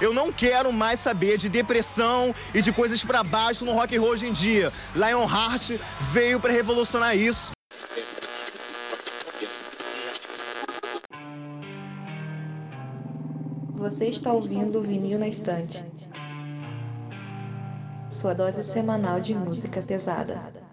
Eu não quero mais saber de depressão e de coisas para baixo no rock and roll hoje em dia. Lionheart veio para revolucionar isso. Você está ouvindo o Vinil na Estante. Sua dose semanal de música pesada.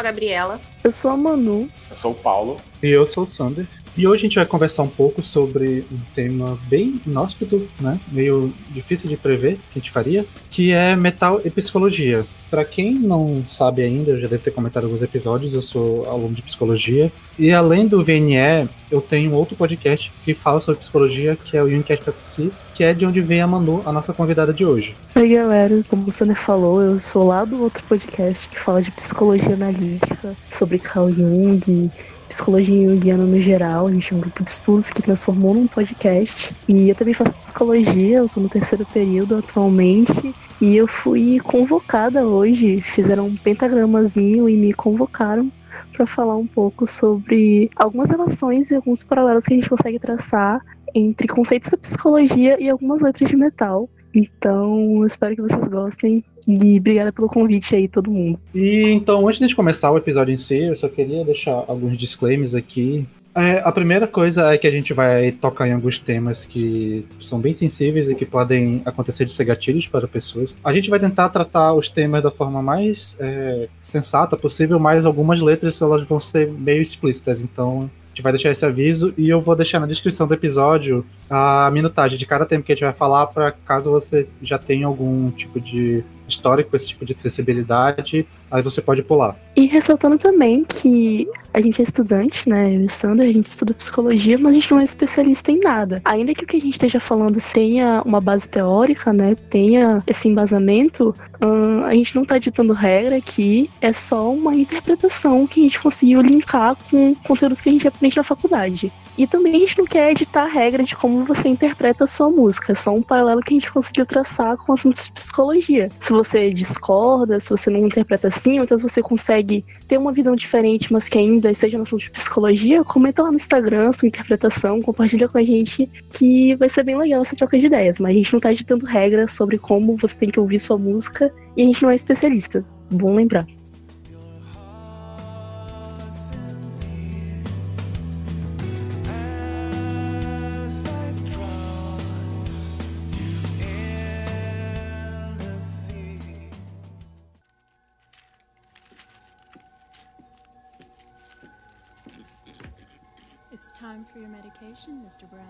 Sou a Gabriela. Eu sou a Manu. Eu sou o Paulo. E eu sou o Sander. E hoje a gente vai conversar um pouco sobre um tema bem inóspito, né? Meio difícil de prever que a gente faria, que é metal e psicologia. Para quem não sabe ainda, eu já deve ter comentado alguns episódios, eu sou aluno de psicologia. E além do VNE, eu tenho outro podcast que fala sobre psicologia, que é o Unicast FC, que é de onde vem a Manu, a nossa convidada de hoje. Oi, galera. Como o Sander falou, eu sou lá do outro podcast que fala de psicologia analítica, sobre Carl Jung, psicologia junguiana no geral. A gente é um grupo de estudos que transformou num podcast. E eu também faço psicologia, eu tô no terceiro período atualmente. E eu fui convocada hoje, fizeram um pentagramazinho e me convocaram para falar um pouco sobre algumas relações e alguns paralelos que a gente consegue traçar entre conceitos da psicologia e algumas letras de metal. Então, espero que vocês gostem e obrigada pelo convite aí, todo mundo. E então, antes de começar o episódio em si, eu só queria deixar alguns disclaimers aqui. É, a primeira coisa é que a gente vai tocar em alguns temas que são bem sensíveis e que podem acontecer de ser gatilhos para pessoas. A gente vai tentar tratar os temas da forma mais é, sensata possível, mas algumas letras elas vão ser meio explícitas, então gente vai deixar esse aviso e eu vou deixar na descrição do episódio a minutagem de cada tema que a gente vai falar para caso você já tenha algum tipo de histórico, esse tipo de acessibilidade, aí você pode pular. E ressaltando também que a gente é estudante, né? Eu e o Sandra, a gente estuda psicologia, mas a gente não é especialista em nada. Ainda que o que a gente esteja falando tenha uma base teórica, né? Tenha esse embasamento, hum, a gente não está ditando regra aqui, é só uma interpretação que a gente conseguiu linkar com conteúdos que a gente aprende na faculdade. E também a gente não quer editar a regra de como você interpreta a sua música, é só um paralelo que a gente conseguiu traçar com assuntos de psicologia. Se você discorda, se você não interpreta assim, ou então se você consegue ter uma visão diferente, mas que ainda esteja no assunto de psicologia, comenta lá no Instagram sua interpretação, compartilha com a gente, que vai ser bem legal essa troca de ideias. Mas a gente não tá editando regras sobre como você tem que ouvir sua música e a gente não é especialista. Bom lembrar. Medication, Mr. Brown.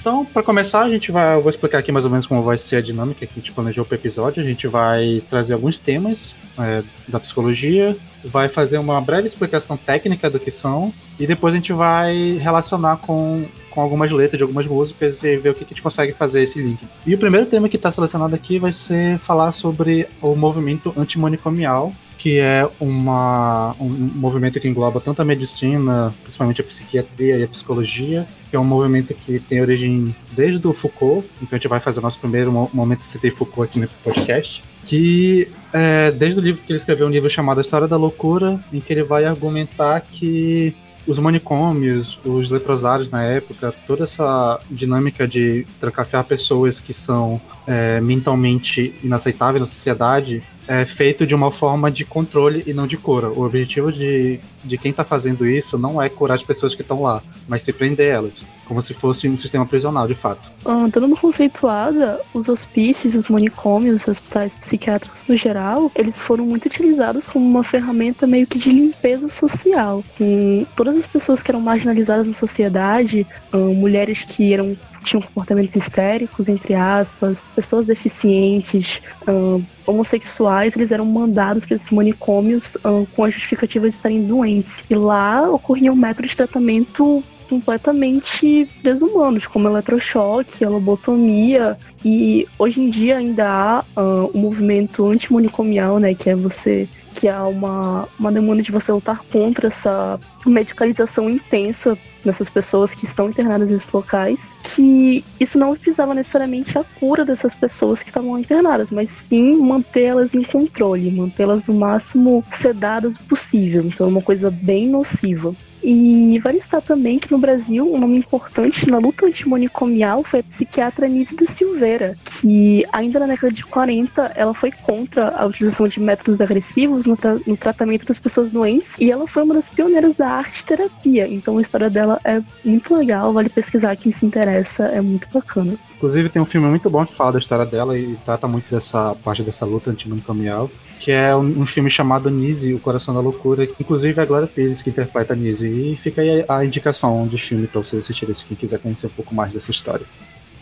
Então, para começar, a gente vai, eu vou explicar aqui mais ou menos como vai ser a dinâmica que a gente planejou para o episódio. A gente vai trazer alguns temas é, da psicologia, vai fazer uma breve explicação técnica do que são e depois a gente vai relacionar com com algumas letras de algumas músicas e ver o que a gente consegue fazer esse link. E o primeiro tema que está selecionado aqui vai ser falar sobre o movimento antimanicomial, que é uma, um movimento que engloba tanto a medicina, principalmente a psiquiatria e a psicologia, que é um movimento que tem origem desde o Foucault, então a gente vai fazer o nosso primeiro momento citar Foucault aqui no podcast, que é, desde o livro que ele escreveu um livro chamado A História da Loucura, em que ele vai argumentar que os manicômios, os leprosários na época, toda essa dinâmica de trancafiar pessoas que são é, mentalmente inaceitáveis na sociedade é feito de uma forma de controle e não de cura. O objetivo de, de quem está fazendo isso não é curar as pessoas que estão lá, mas se prender elas, como se fosse um sistema prisional, de fato. Ah, dando uma conceituada, os hospícios, os manicômios, os hospitais psiquiátricos no geral, eles foram muito utilizados como uma ferramenta meio que de limpeza social. Com todas as pessoas que eram marginalizadas na sociedade, ah, mulheres que eram tinham comportamentos histéricos, entre aspas, pessoas deficientes, homossexuais, eles eram mandados para esses manicômios com a justificativa de estarem doentes. E lá ocorriam métodos de tratamento completamente desumanos, como eletrochoque, lobotomia, e hoje em dia ainda há uh, um movimento antimonicomial, né, que é você que há uma, uma demanda de você lutar contra essa medicalização intensa nessas pessoas que estão internadas nesses locais, que isso não visava necessariamente a cura dessas pessoas que estavam internadas, mas sim mantê-las em controle, mantê-las o máximo sedadas possível. Então é uma coisa bem nociva. E vale estar também que no Brasil, um nome importante na luta antimonicomial foi a psiquiatra Nísida Silveira, que ainda na década de 40 ela foi contra a utilização de métodos agressivos no, tra no tratamento das pessoas doentes e ela foi uma das pioneiras da arte terapia. Então a história dela é muito legal, vale pesquisar quem se interessa, é muito bacana. Inclusive tem um filme muito bom que fala da história dela e trata muito dessa parte dessa luta antimonicomial que é um, um, filme chamado Nise, O Coração da Loucura, que inclusive é a Glória Pires que interpreta Nise. E fica aí a, a indicação de filme para você assistir se quem quiser conhecer um pouco mais dessa história.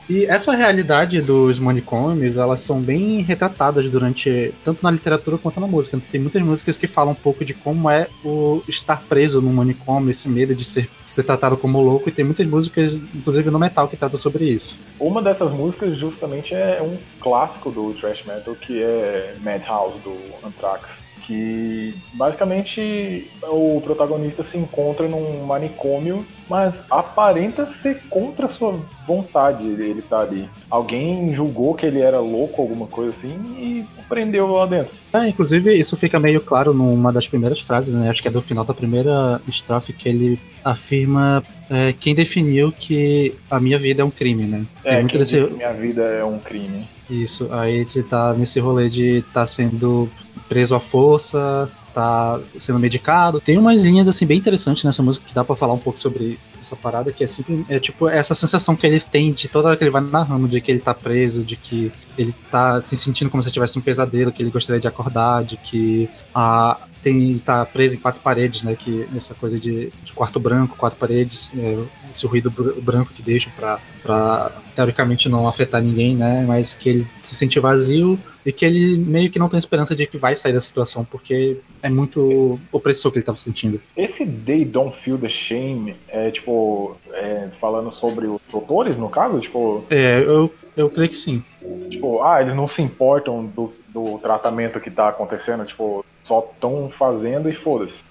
E essa realidade dos manicômios, elas são bem retratadas durante tanto na literatura quanto na música. Tem muitas músicas que falam um pouco de como é o estar preso no manicômio, esse medo de ser, ser tratado como louco, e tem muitas músicas, inclusive no metal, que trata sobre isso. Uma dessas músicas justamente é um clássico do thrash metal, que é Madhouse do Anthrax que basicamente o protagonista se encontra num manicômio, mas aparenta ser contra sua vontade ele tá ali. Alguém julgou que ele era louco, alguma coisa assim, e prendeu lá dentro. É, inclusive isso fica meio claro numa das primeiras frases, né? Acho que é do final da primeira estrofe que ele afirma é, quem definiu que a minha vida é um crime, né? É, quem desse... que minha vida é um crime. Isso, aí ele tá nesse rolê de estar tá sendo preso à força, tá sendo medicado. Tem umas linhas assim bem interessantes nessa música que dá para falar um pouco sobre essa parada que é sempre é tipo essa sensação que ele tem de toda hora que ele vai narrando de que ele tá preso, de que ele tá se sentindo como se tivesse um pesadelo, que ele gostaria de acordar, de que a tem tá preso em quatro paredes, né, que essa coisa de, de quarto branco, quatro paredes, é, esse ruído branco que deixa para teoricamente não afetar ninguém, né, mas que ele se sente vazio e que ele meio que não tem esperança de que vai sair da situação, porque é muito opressor que ele estava sentindo. Esse They Don't Feel the Shame é tipo é, falando sobre os doutores, no caso? Tipo. É, eu, eu creio que sim. Tipo, ah, eles não se importam do, do tratamento que está acontecendo, tipo, só estão fazendo e foda-se.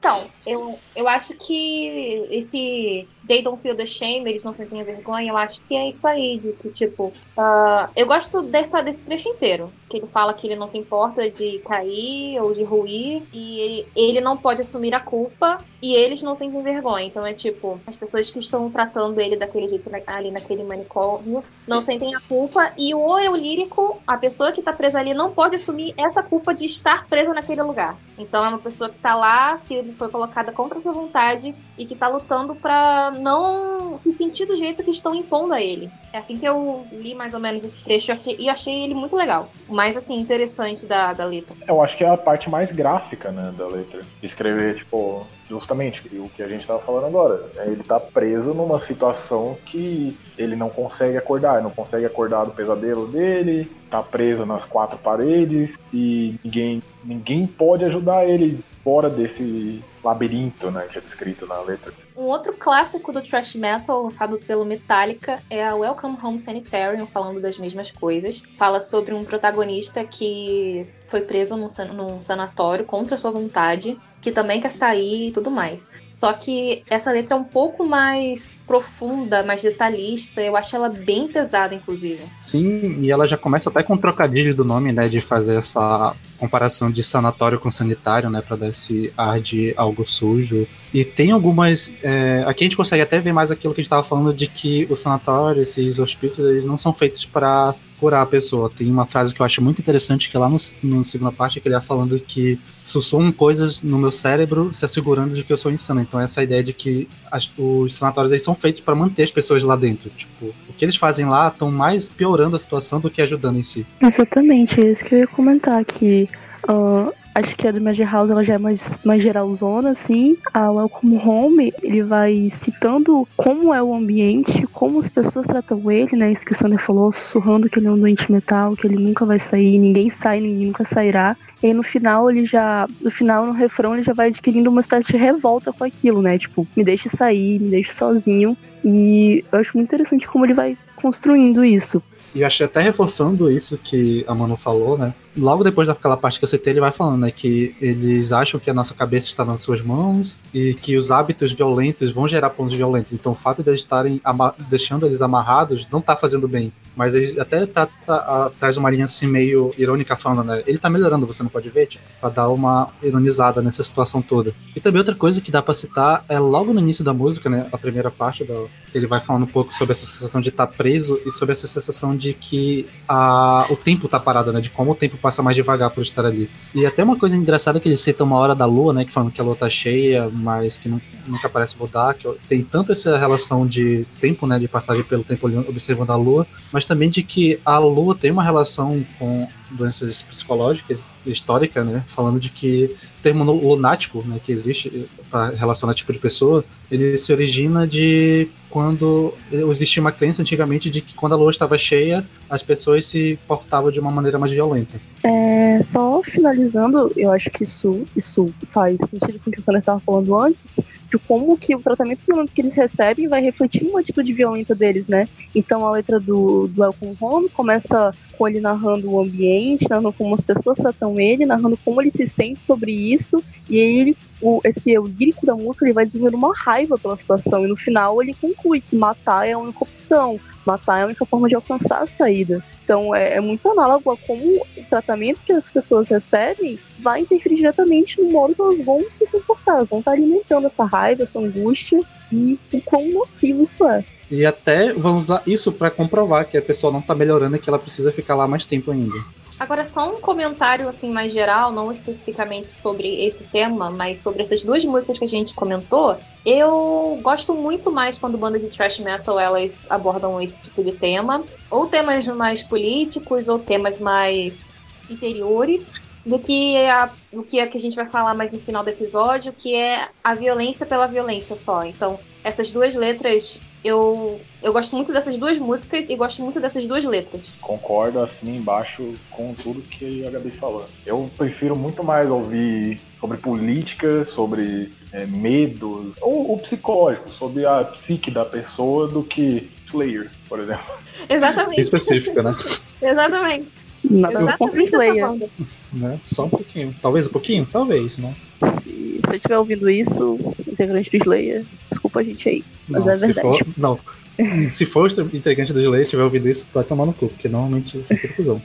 Então, eu, eu acho que esse They Don't Feel the Shame, eles não sentem vergonha, eu acho que é isso aí, de que, tipo, uh, eu gosto dessa, desse trecho inteiro, que ele fala que ele não se importa de cair ou de ruir, e ele, ele não pode assumir a culpa, e eles não sentem vergonha. Então é tipo, as pessoas que estão tratando ele daquele jeito ali naquele manicômio não sentem a culpa, e o eu lírico, a pessoa que tá presa ali, não pode assumir essa culpa de estar presa naquele lugar. Então é uma pessoa que tá lá, que foi colocada contra sua vontade e que tá lutando para não se sentir do jeito que estão impondo a ele. É assim que eu li mais ou menos esse trecho e achei, e achei ele muito legal. Mais, assim, interessante da, da letra. Eu acho que é a parte mais gráfica, né, da letra. Escrever, tipo, justamente o que a gente estava falando agora. É, ele tá preso numa situação que ele não consegue acordar, não consegue acordar do pesadelo dele, tá preso nas quatro paredes e ninguém, ninguém pode ajudar ele fora desse labirinto, né, que é descrito na letra. Um outro clássico do thrash metal, lançado pelo Metallica, é a Welcome Home Sanitarium, falando das mesmas coisas. Fala sobre um protagonista que foi preso num, num sanatório contra sua vontade que também quer sair e tudo mais. Só que essa letra é um pouco mais profunda, mais detalhista. Eu acho ela bem pesada, inclusive. Sim, e ela já começa até com o trocadilho do nome, né? De fazer essa comparação de sanatório com sanitário, né? Pra dar esse ar de algo sujo. E tem algumas. É, aqui a gente consegue até ver mais aquilo que a gente estava falando de que o sanatório, esses hospícios, eles não são feitos para curar a pessoa. Tem uma frase que eu acho muito interessante, que é lá no, no segunda parte, que ele é falando que sussurram coisas no meu cérebro se assegurando de que eu sou insano. Então essa ideia de que as, os sanatórios aí são feitos para manter as pessoas lá dentro. Tipo, o que eles fazem lá estão mais piorando a situação do que ajudando em si. Exatamente, é isso que eu ia comentar, que uh, acho que a do Magic House ela já é mais, mais geralzona, assim. A Welcome Home, ele vai citando como é o ambiente, como as pessoas tratam ele, né? Isso que o Sander falou, sussurrando que ele é um doente mental, que ele nunca vai sair, ninguém sai, ninguém nunca sairá. E no final ele já. No final, no refrão, ele já vai adquirindo uma espécie de revolta com aquilo, né? Tipo, me deixe sair, me deixe sozinho. E eu acho muito interessante como ele vai construindo isso. E achei até reforçando isso que a Manu falou, né? Logo depois daquela parte que eu citei, ele vai falando, né? Que eles acham que a nossa cabeça está nas suas mãos e que os hábitos violentos vão gerar pontos violentos. Então o fato de eles estarem deixando eles amarrados não está fazendo bem. Mas ele até tá, tá, a, traz uma linha assim meio irônica falando, né? Ele tá melhorando, você não pode ver, tipo, pra dar uma ironizada nessa situação toda. E também outra coisa que dá pra citar é logo no início da música, né? A primeira parte da. Ele vai falando um pouco sobre essa sensação de estar tá preso e sobre essa sensação de que a, o tempo tá parado, né? De como o tempo passa mais devagar por estar ali. E até uma coisa engraçada que ele cita uma hora da lua, né? Que falando que a lua tá cheia, mas que não, nunca parece mudar, que tem tanto essa relação de tempo, né? De passagem pelo tempo observando a lua, mas também de que a lua tem uma relação com doenças psicológicas histórica, né? Falando de que o termo lunático, né, que existe para relacionar tipo de pessoa, ele se origina de quando existia uma crença antigamente de que quando a lua estava cheia, as pessoas se portavam de uma maneira mais violenta. É, só finalizando, eu acho que isso, isso faz sentido com o que o Sander estava falando antes, de como que o tratamento violento que eles recebem vai refletir uma atitude violenta deles, né? Então a letra do, do Welcome Home começa com ele narrando o ambiente, narrando como as pessoas tratam ele, narrando como ele se sente sobre isso, e aí ele, o, esse o lírico da música ele vai desenvolvendo uma raiva pela situação, e no final ele conclui que matar é a única opção, matar é a única forma de alcançar a saída. Então é, é, muito análogo a como o tratamento que as pessoas recebem vai interferir diretamente no modo que elas vão se comportar. Elas vão estar alimentando essa raiva, essa angústia e o quão nocivo isso é. E até vão usar isso para comprovar que a pessoa não está melhorando e que ela precisa ficar lá mais tempo ainda. Agora, só um comentário assim mais geral, não especificamente sobre esse tema, mas sobre essas duas músicas que a gente comentou. Eu gosto muito mais quando bandas de thrash metal elas abordam esse tipo de tema, ou temas mais políticos, ou temas mais interiores, do que a, do que, que a gente vai falar mais no final do episódio, que é a violência pela violência só. Então, essas duas letras eu, eu gosto muito dessas duas músicas e gosto muito dessas duas letras. Concordo assim embaixo com tudo que a Gabi falou. Eu prefiro muito mais ouvir sobre política, sobre é, medo, ou o psicológico, sobre a psique da pessoa do que Slayer, por exemplo. Exatamente. Específica, né? Exatamente. Nada Exatamente Slayer. Né? Só um pouquinho. Talvez um pouquinho? Talvez, né? Se você estiver ouvindo isso, integrante do Slayer, desculpa a gente aí. Mas não, é verdade. For, não. Se for o integrante do Slayer tiver ouvido isso, vai tomar no cu, porque normalmente isso é confusão.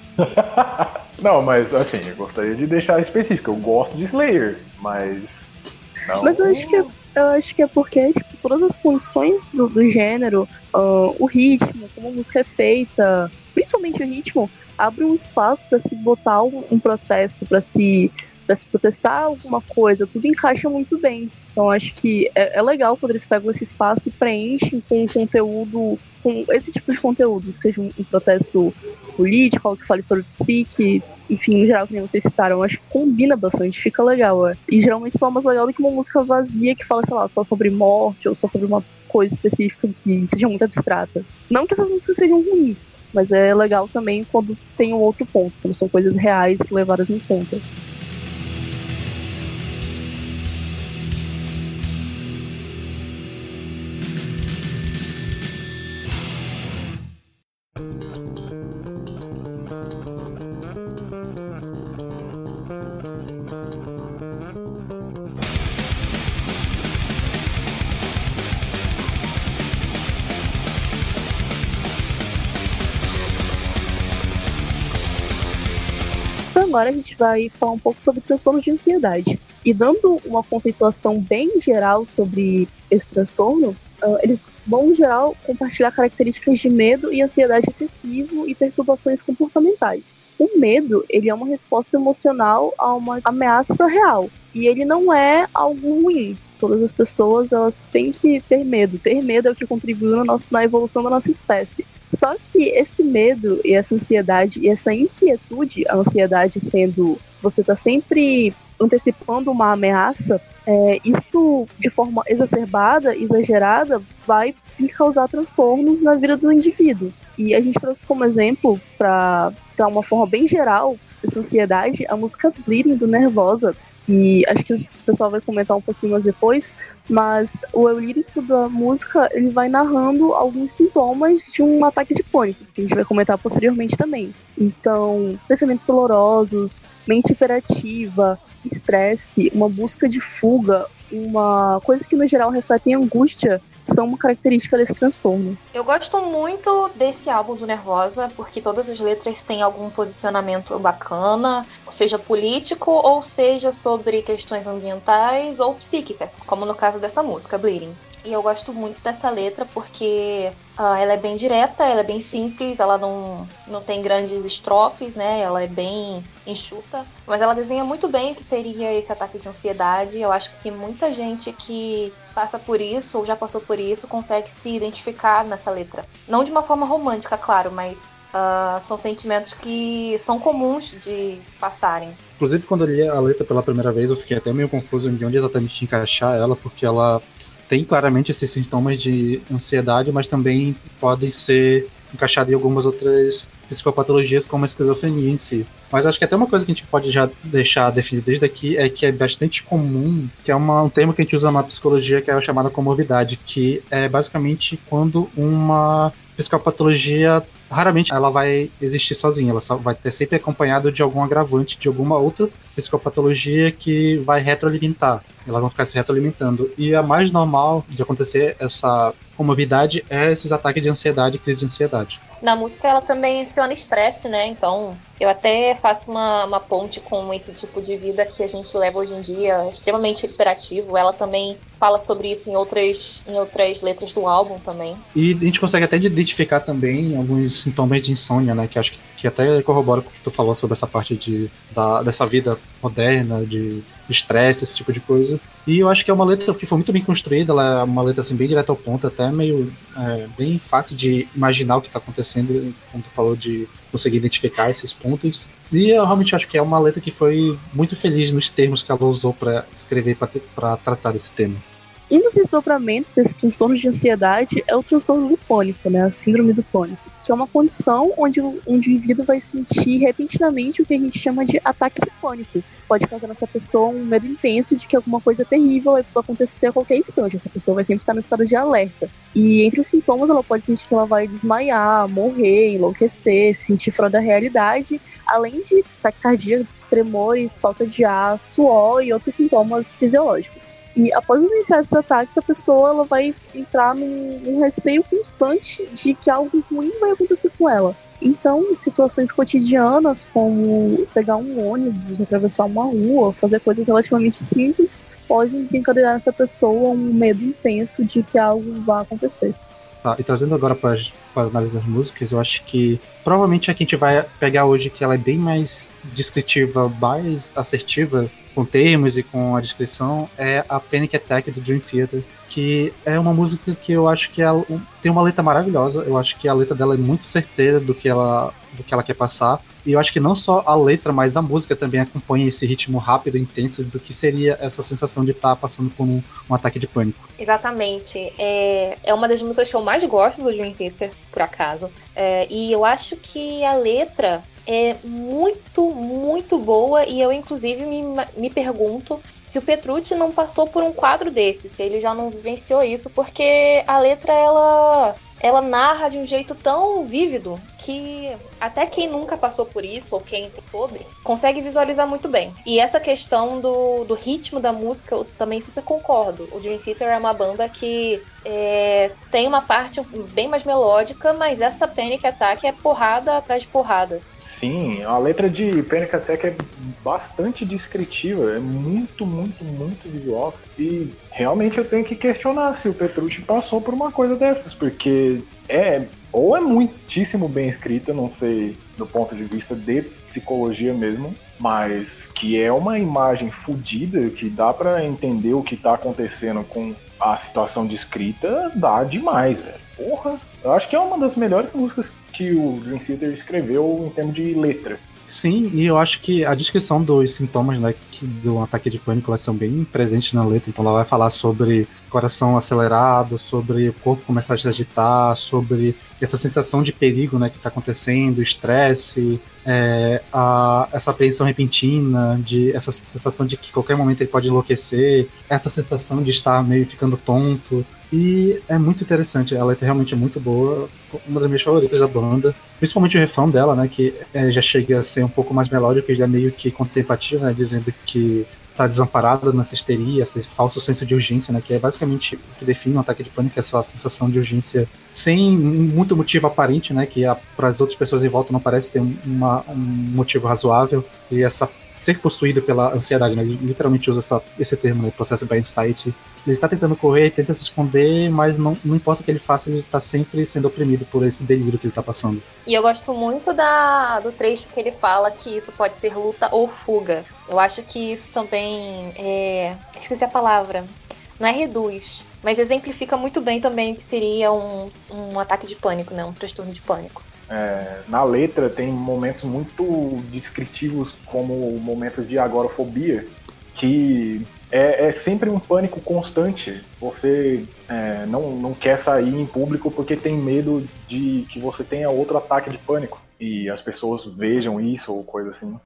não, mas assim, eu gostaria de deixar específico. Eu gosto de Slayer, mas. Não... Mas eu acho que é, eu acho que é porque tipo, todas as funções do, do gênero, uh, o ritmo, como a música é feita, principalmente o ritmo, abre um espaço para se botar um, um protesto, para se para se protestar alguma coisa, tudo encaixa muito bem. Então acho que é, é, legal quando eles pegam esse espaço e preenchem com conteúdo, com esse tipo de conteúdo, que seja um, um protesto político, algo que fale sobre psique, enfim, no geral, que vocês citaram, acho que combina bastante, fica legal. É. E geralmente só mais legal do que uma música vazia que fala, sei lá, só sobre morte ou só sobre uma coisa específica que seja muito abstrata. Não que essas músicas sejam ruins, mas é legal também quando tem um outro ponto, quando são coisas reais levadas em conta. Agora a gente vai falar um pouco sobre transtorno de ansiedade. E dando uma conceituação bem geral sobre esse transtorno, uh, eles vão, em geral, compartilhar características de medo e ansiedade excessivo e perturbações comportamentais. O medo, ele é uma resposta emocional a uma ameaça real. E ele não é algo ruim. Todas as pessoas, elas têm que ter medo. Ter medo é o que contribuiu na, nossa, na evolução da nossa espécie. Só que esse medo e essa ansiedade e essa inquietude, a ansiedade sendo você tá sempre antecipando uma ameaça, é, isso de forma exacerbada, exagerada, vai causar transtornos na vida do indivíduo. E a gente trouxe como exemplo, para dar uma forma bem geral, essa ansiedade, a música Bleeding do Nervosa, que acho que o pessoal vai comentar um pouquinho mais depois, mas o eu lírico da música, ele vai narrando alguns sintomas de um ataque de pânico, que a gente vai comentar posteriormente também. Então, pensamentos dolorosos, mente hiperativa, estresse, uma busca de fuga, uma coisa que no geral refletem angústia são uma característica desse transtorno. Eu gosto muito desse álbum do Nervosa, porque todas as letras têm algum posicionamento bacana, seja político ou seja sobre questões ambientais ou psíquicas, como no caso dessa música, Bleeding. E eu gosto muito dessa letra porque uh, ela é bem direta, ela é bem simples, ela não, não tem grandes estrofes, né? Ela é bem enxuta, mas ela desenha muito bem o que seria esse ataque de ansiedade. Eu acho que muita gente que passa por isso ou já passou por isso consegue se identificar nessa letra. Não de uma forma romântica, claro, mas Uh, são sentimentos que são comuns de se passarem. Inclusive, quando eu li a letra pela primeira vez, eu fiquei até meio confuso de onde exatamente encaixar ela, porque ela tem claramente esses sintomas de ansiedade, mas também podem ser encaixados em algumas outras psicopatologias, como a esquizofrenia em si. Mas acho que até uma coisa que a gente pode já deixar definido desde aqui é que é bastante comum, que é uma, um termo que a gente usa na psicologia, que é a chamada comorbidade, que é basicamente quando uma psicopatologia raramente ela vai existir sozinha, ela vai ter sempre acompanhado de algum agravante, de alguma outra psicopatologia que vai retroalimentar. Elas vão ficar se retroalimentando. E a mais normal de acontecer essa comorbidade é esses ataques de ansiedade, crise de ansiedade. Na música ela também menciona estresse, né? Então eu até faço uma, uma ponte com esse tipo de vida que a gente leva hoje em dia, extremamente hiperativo. Ela também fala sobre isso em outras, em outras letras do álbum também. E a gente consegue até identificar também alguns sintomas de insônia, né? Que acho que, que até corrobora com o que tu falou sobre essa parte de, da, dessa vida moderna, de estresse, esse tipo de coisa. E eu acho que é uma letra que foi muito bem construída, ela é uma letra assim, bem direta ao ponto, até meio é, bem fácil de imaginar o que está acontecendo, como tu falou, de conseguir identificar esses pontos. E eu realmente acho que é uma letra que foi muito feliz nos termos que ela usou para escrever, para tratar desse tema. E nos desdobramentos desse transtorno de ansiedade é o transtorno do pânico, né? A síndrome do pânico. Que é uma condição onde o indivíduo vai sentir repentinamente o que a gente chama de ataque de pânico. Pode causar nessa pessoa um medo intenso de que alguma coisa terrível vai acontecer a qualquer instante. Essa pessoa vai sempre estar no estado de alerta. E entre os sintomas, ela pode sentir que ela vai desmaiar, morrer, enlouquecer, sentir fora da realidade, além de taquicardia, tremores, falta de ar, suor e outros sintomas fisiológicos. E após iniciar esses ataques, a pessoa ela vai entrar num, num receio constante de que algo ruim vai acontecer com ela. Então, situações cotidianas, como pegar um ônibus, atravessar uma rua, fazer coisas relativamente simples, podem desencadear nessa pessoa um medo intenso de que algo vai acontecer. Tá, e trazendo agora para a análise das músicas, eu acho que provavelmente a que a gente vai pegar hoje, que ela é bem mais descritiva, mais assertiva com termos e com a descrição é a Panic Attack do Dream Theater, que é uma música que eu acho que ela tem uma letra maravilhosa. Eu acho que a letra dela é muito certeira do que ela do que ela quer passar. E eu acho que não só a letra, mas a música também acompanha esse ritmo rápido e intenso do que seria essa sensação de estar tá passando por um, um, ataque de pânico. Exatamente. É, é uma das músicas que eu mais gosto do Dream Theater, por acaso. É, e eu acho que a letra é muito, muito boa e eu, inclusive, me, me pergunto se o Petrucci não passou por um quadro desse, se ele já não vivenciou isso, porque a letra, ela ela narra de um jeito tão vívido que até quem nunca passou por isso, ou quem sobre, consegue visualizar muito bem. E essa questão do, do ritmo da música, eu também super concordo. O Dream Theater é uma banda que é, tem uma parte bem mais melódica, mas essa Panic Attack é porrada atrás de porrada. Sim, a letra de Panic Attack é bastante descritiva, é muito, muito, muito visual. E realmente eu tenho que questionar se o Petrucci passou por uma coisa dessas, porque é ou é muitíssimo bem escrita, não sei do ponto de vista de psicologia mesmo, mas que é uma imagem fodida que dá para entender o que tá acontecendo com a situação descrita, dá demais, velho. Porra, Eu acho que é uma das melhores músicas que o Dream Theater escreveu em termos de letra. Sim, e eu acho que a descrição dos sintomas né, do ataque de pânico elas são bem presentes na letra. Então ela vai falar sobre coração acelerado, sobre o corpo começar a se agitar, sobre essa sensação de perigo né, que está acontecendo, estresse, é, essa apreensão repentina, de essa sensação de que qualquer momento ele pode enlouquecer, essa sensação de estar meio ficando tonto. E é muito interessante, ela é realmente muito boa, uma das minhas favoritas da banda. Principalmente o refrão dela, né, que é, já chega a ser um pouco mais melódico e já meio que contemplativo, né, dizendo que tá desamparado nessa histeria, esse falso senso de urgência, né, que é basicamente o que define um ataque de pânico, essa sensação de urgência sem muito motivo aparente, né, que para as outras pessoas em volta não parece ter uma, um motivo razoável, e essa ser possuído pela ansiedade, né, ele literalmente usa essa, esse termo, né, processo by insight, ele tá tentando correr, tenta se esconder, mas não, não importa o que ele faça, ele tá sempre sendo oprimido por esse delírio que ele tá passando. E eu gosto muito da, do trecho que ele fala que isso pode ser luta ou fuga. Eu acho que isso também é. Esqueci a palavra. Não é reduz, mas exemplifica muito bem também que seria um, um ataque de pânico, né? Um transtorno de pânico. É, na letra tem momentos muito descritivos, como momentos de agorafobia, que é, é, sempre um pânico constante. Você é, não, não quer sair em público porque tem medo de que você tenha outro ataque de pânico e as pessoas vejam isso ou coisa assim.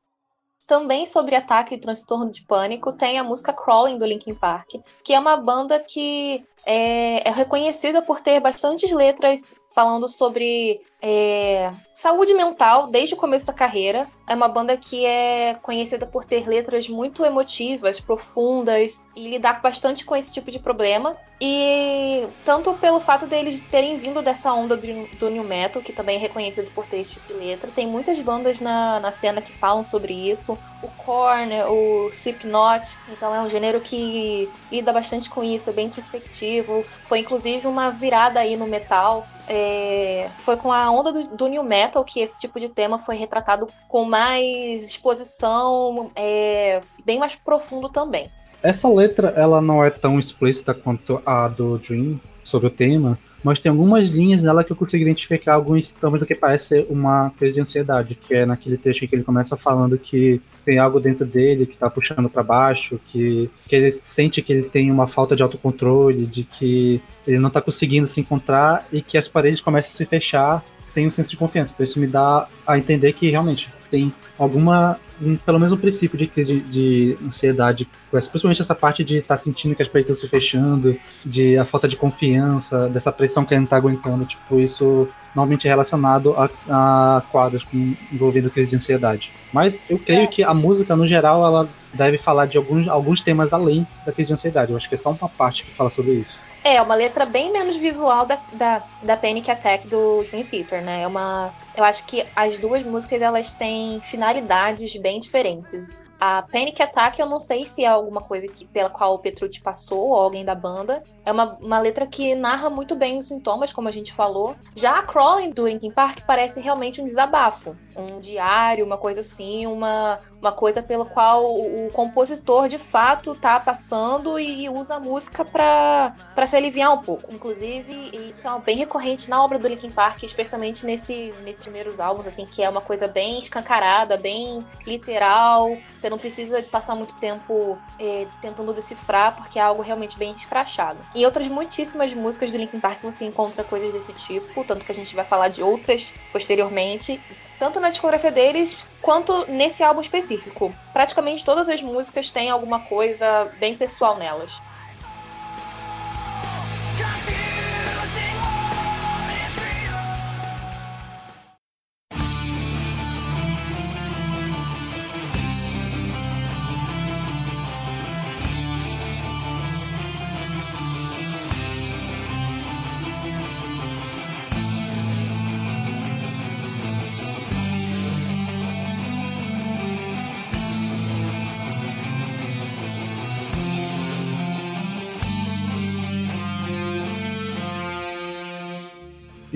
Também sobre ataque e transtorno de pânico tem a música Crawling do Linkin Park, que é uma banda que é, é reconhecida por ter bastantes letras falando sobre é, saúde mental desde o começo da carreira. É uma banda que é conhecida por ter letras muito emotivas, profundas e lidar bastante com esse tipo de problema. E tanto pelo fato deles terem vindo dessa onda do, do new metal, que também é reconhecido por ter esse tipo de letra, tem muitas bandas na, na cena que falam sobre isso. O Korn, o Slipknot, então é um gênero que lida bastante com isso, é bem introspectivo. Foi inclusive uma virada aí no metal. É, foi com a onda do, do, new metal que esse tipo de tema foi retratado com mais exposição, é, bem mais profundo também. Essa letra ela não é tão explícita quanto a do Dream sobre o tema, mas tem algumas linhas nela que eu consigo identificar alguns sintomas do que parece ser uma crise de ansiedade, que é naquele trecho que ele começa falando que tem algo dentro dele que tá puxando para baixo, que, que ele sente que ele tem uma falta de autocontrole, de que ele não tá conseguindo se encontrar e que as paredes começam a se fechar sem um senso de confiança. Então isso me dá a entender que realmente tem alguma um, pelo menos um princípio de crise de, de ansiedade, principalmente essa parte de estar tá sentindo que as paredes estão se fechando, de a falta de confiança, dessa pressão que ele não está aguentando, tipo, isso normalmente é relacionado a, a quadros com, envolvendo crise de ansiedade. Mas eu creio é. que a música, no geral, ela deve falar de alguns, alguns temas além da crise de ansiedade. Eu acho que é só uma parte que fala sobre isso. É, uma letra bem menos visual da, da, da Panic Attack do Dream Theater, né? É uma. Eu acho que as duas músicas elas têm finalidades bem diferentes. A Panic Attack, eu não sei se é alguma coisa que, pela qual o Petrucci passou, ou alguém da banda. É uma, uma letra que narra muito bem os sintomas, como a gente falou. Já a Crawling do Linkin Park parece realmente um desabafo. Um diário, uma coisa assim, uma, uma coisa pelo qual o, o compositor de fato tá passando e usa a música para se aliviar um pouco. Inclusive, isso é bem recorrente na obra do Linkin Park, especialmente nesse, nesses primeiros álbuns, assim, que é uma coisa bem escancarada, bem literal. Você não precisa passar muito tempo é, tentando decifrar, porque é algo realmente bem escrachado. Em outras muitíssimas músicas do Linkin Park você encontra coisas desse tipo, tanto que a gente vai falar de outras posteriormente tanto na discografia deles quanto nesse álbum específico. Praticamente todas as músicas têm alguma coisa bem pessoal nelas.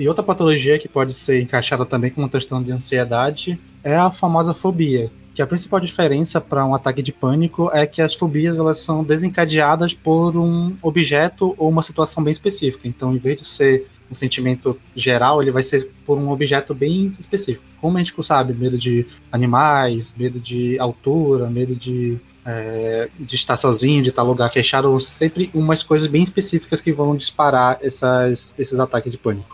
E outra patologia que pode ser encaixada também como um transtorno de ansiedade é a famosa fobia, que a principal diferença para um ataque de pânico é que as fobias elas são desencadeadas por um objeto ou uma situação bem específica. Então, em vez de ser um sentimento geral, ele vai ser por um objeto bem específico. Como a gente sabe, medo de animais, medo de altura, medo de é, de estar sozinho, de estar em lugar fechado, sempre umas coisas bem específicas que vão disparar essas, esses ataques de pânico.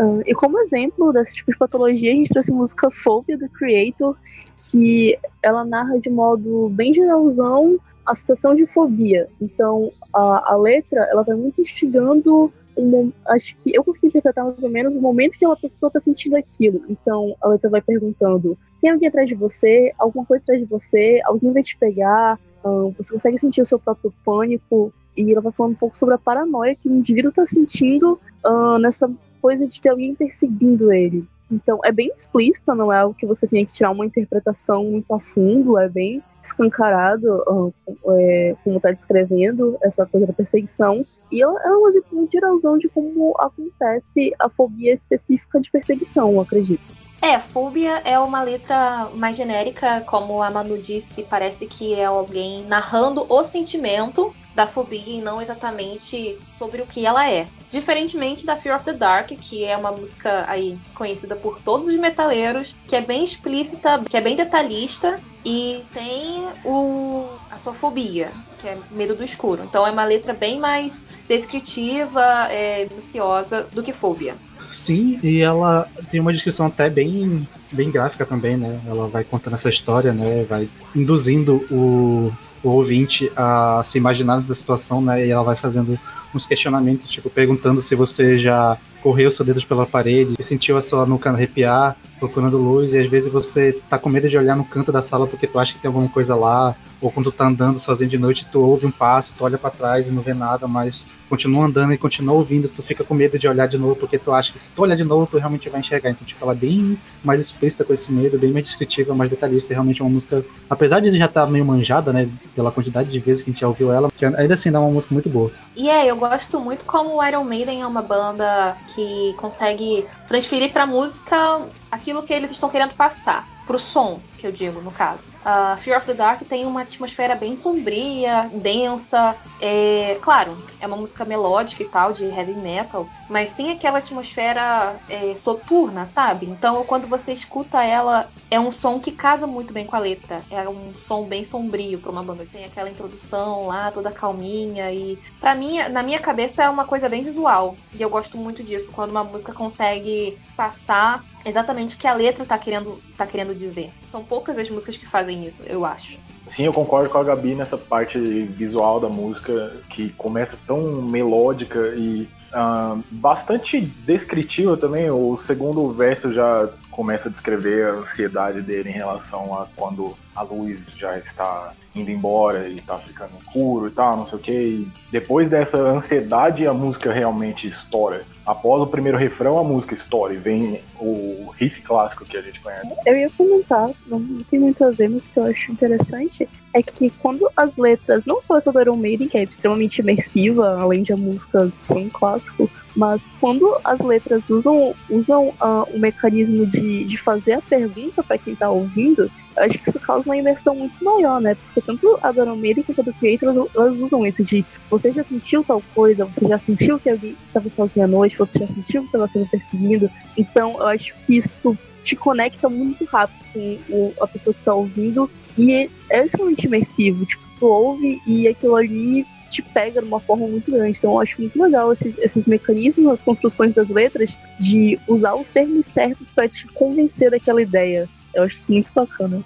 Uh, e como exemplo desse tipo de patologia, a gente trouxe a música Phobia do Creator, que ela narra de modo bem geralzão a sensação de fobia. Então, a, a letra, ela vai muito instigando um, acho que eu consegui interpretar mais ou menos o momento que uma pessoa está sentindo aquilo. Então, a letra vai perguntando: tem alguém atrás de você? Alguma coisa atrás de você? Alguém vai te pegar? Um, você consegue sentir o seu próprio pânico? E ela vai falando um pouco sobre a paranoia que o indivíduo está sentindo uh, nessa coisa de alguém perseguindo ele. Então, é bem explícita, não é algo que você tenha que tirar uma interpretação muito a fundo, é bem escancarado é, como está descrevendo essa coisa da perseguição. E ela é um exemplo muito geralzão de como acontece a fobia específica de perseguição, acredito. É, fobia é uma letra mais genérica, como a Manu disse, parece que é alguém narrando o sentimento da fobia e não exatamente sobre o que ela é. Diferentemente da Fear of the Dark, que é uma música aí conhecida por todos os metaleiros, que é bem explícita, que é bem detalhista e tem o a sua fobia, que é medo do escuro. Então é uma letra bem mais descritiva, é, minuciosa do que fobia. Sim, e ela tem uma descrição até bem, bem gráfica também, né? Ela vai contando essa história, né? Vai induzindo o, o ouvinte a se imaginar nessa situação, né? E ela vai fazendo uns questionamentos, tipo, perguntando se você já correu seus dedos pela parede e sentiu a sua nuca arrepiar, procurando luz, e às vezes você tá com medo de olhar no canto da sala porque tu acha que tem alguma coisa lá, ou quando tu tá andando sozinho de noite, tu ouve um passo, tu olha para trás e não vê nada, mas continua andando e continua ouvindo, tu fica com medo de olhar de novo, porque tu acha que se tu olhar de novo, tu realmente vai enxergar. Então, tipo, ela é bem mais explícita com esse medo, bem mais descritiva, mais detalhista, realmente é uma música, apesar de já estar tá meio manjada, né, pela quantidade de vezes que a gente já ouviu ela, ainda assim dá uma música muito boa. E é, eu gosto muito como o Iron Maiden é uma banda que consegue transferir pra música aquilo que eles estão querendo passar pro som, que eu digo, no caso. Uh, Fear of the Dark tem uma atmosfera bem sombria, densa. É, claro, é uma música melódica e tal, de heavy metal, mas tem aquela atmosfera é, soturna, sabe? Então, quando você escuta ela, é um som que casa muito bem com a letra. É um som bem sombrio pra uma banda. Tem aquela introdução lá, toda calminha e... para mim, na minha cabeça, é uma coisa bem visual. E eu gosto muito disso, quando uma música consegue passar exatamente o que a letra tá querendo, tá querendo dizer. São poucas as músicas que fazem isso, eu acho. Sim, eu concordo com a Gabi nessa parte visual da música que começa tão melódica e uh, bastante descritiva também. O segundo verso já começa a descrever a ansiedade dele em relação a quando a luz já está indo embora e está ficando escuro e tal, não sei o que. Depois dessa ansiedade, a música realmente estoura. Após o primeiro refrão, a música estoura e vem o riff clássico que a gente conhece. Eu ia comentar, não tem muito a ver, mas que eu acho interessante é que quando as letras, não só essa do Iron Maiden, que é extremamente imersiva, além de a música ser um clássico, mas quando as letras usam, usam uh, um mecanismo de, de fazer a pergunta para quem está ouvindo, eu acho que isso causa uma imersão muito maior, né? Porque tanto a Dona Meire quanto a do Creator, elas, usam isso de você já sentiu tal coisa, você já sentiu que alguém estava sozinho à noite, você já sentiu que estava sendo perseguido. Então, eu acho que isso te conecta muito rápido com o, a pessoa que está ouvindo e é extremamente imersivo. Tipo, tu ouve e aquilo ali te pega de uma forma muito grande. Então eu acho muito legal esses, esses mecanismos, as construções das letras, de usar os termos certos para te convencer daquela ideia. Eu acho isso muito bacana.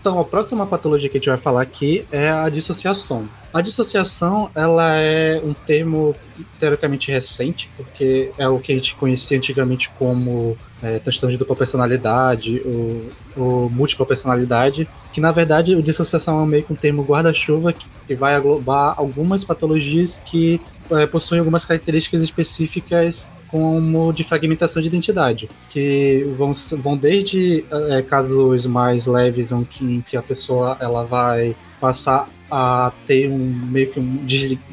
Então, a próxima patologia que a gente vai falar aqui é a dissociação. A dissociação, ela é um termo teoricamente recente, porque é o que a gente conhecia antigamente como é, transtorno de dupla personalidade ou, ou múltipla personalidade, que na verdade o dissociação é meio que um termo guarda-chuva que, que vai aglobar algumas patologias que é, possuem algumas características específicas como de fragmentação de identidade, que vão, vão desde é, casos mais leves em que, a pessoa ela vai passar a ter um meio que um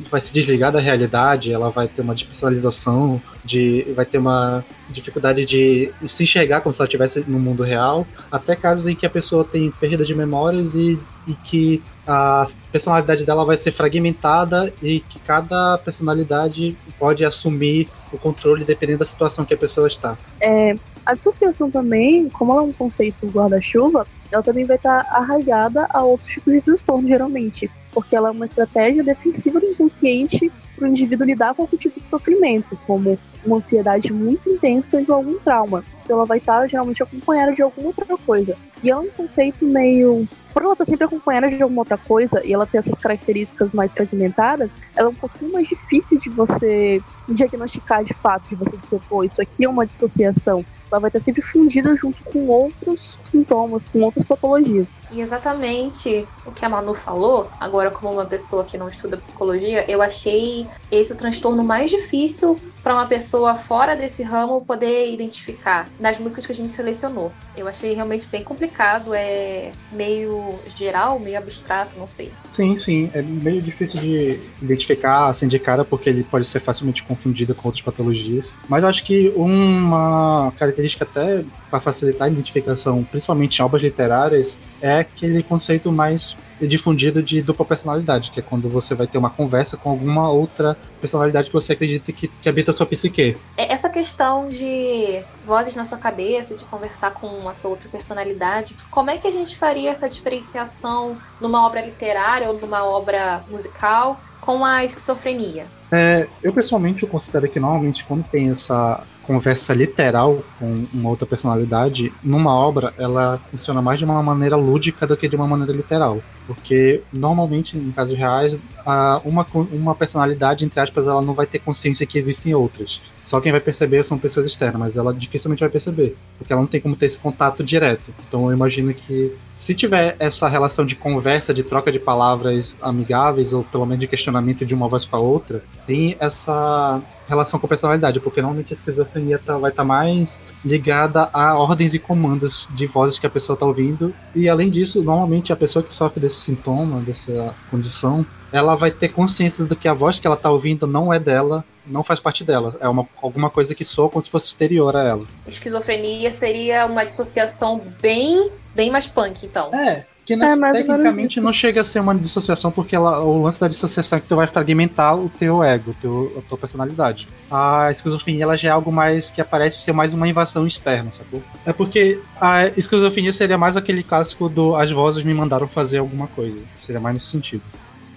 vai se desligar da realidade, ela vai ter uma despersonalização, de vai ter uma dificuldade de se enxergar como se ela estivesse no mundo real, até casos em que a pessoa tem perda de memórias e, e que a personalidade dela vai ser fragmentada e que cada personalidade pode assumir o controle dependendo da situação que a pessoa está. É, a dissociação também, como ela é um conceito guarda-chuva, ela também vai estar arraigada a outros tipos de transtorno, geralmente, porque ela é uma estratégia defensiva do inconsciente para o indivíduo lidar com algum tipo de sofrimento, como uma ansiedade muito intensa ou algum trauma. Então ela vai estar geralmente acompanhada de alguma outra coisa. E é um conceito meio por ela estar sempre acompanhada de alguma outra coisa e ela ter essas características mais fragmentadas, ela é um pouquinho mais difícil de você diagnosticar de fato, de você dizer, pô, isso aqui é uma dissociação ela vai estar sempre fundida junto com outros sintomas, com outras patologias. E exatamente o que a Manu falou, agora como uma pessoa que não estuda psicologia, eu achei esse o transtorno mais difícil para uma pessoa fora desse ramo poder identificar nas músicas que a gente selecionou. Eu achei realmente bem complicado, é meio geral, meio abstrato, não sei. Sim, sim, é meio difícil de identificar assim de cara porque ele pode ser facilmente confundido com outras patologias. Mas eu acho que uma característica até para facilitar a identificação, principalmente em obras literárias, é aquele conceito mais difundido de dupla personalidade, que é quando você vai ter uma conversa com alguma outra personalidade que você acredita que, que habita sua psique. É, essa questão de vozes na sua cabeça, de conversar com a sua outra personalidade, como é que a gente faria essa diferenciação numa obra literária ou numa obra musical com a esquizofrenia? É, eu pessoalmente eu considero que normalmente quando tem essa conversa literal com uma outra personalidade, numa obra ela funciona mais de uma maneira lúdica do que de uma maneira literal. Porque normalmente, em casos reais, uma, uma personalidade, entre aspas, ela não vai ter consciência que existem outras. Só quem vai perceber são pessoas externas, mas ela dificilmente vai perceber, porque ela não tem como ter esse contato direto. Então eu imagino que se tiver essa relação de conversa, de troca de palavras amigáveis, ou pelo menos de questionamento de uma voz para outra, tem essa relação com a personalidade, porque normalmente a esquizofrenia tá, vai estar tá mais ligada a ordens e comandos de vozes que a pessoa está ouvindo, e além disso, normalmente a pessoa que sofre desse sintoma, dessa condição, ela vai ter consciência do que a voz que ela está ouvindo não é dela, não faz parte dela. É uma, alguma coisa que soa como se fosse exterior a ela. Esquizofrenia seria uma dissociação bem, bem mais punk, então. É, que é, tecnicamente não chega a ser uma dissociação, porque ela, o lance da dissociação é que tu vai fragmentar o teu ego, teu, a tua personalidade. A esquizofrenia ela já é algo mais que aparece ser mais uma invasão externa, sacou? É porque a esquizofrenia seria mais aquele clássico do as vozes me mandaram fazer alguma coisa. Seria mais nesse sentido.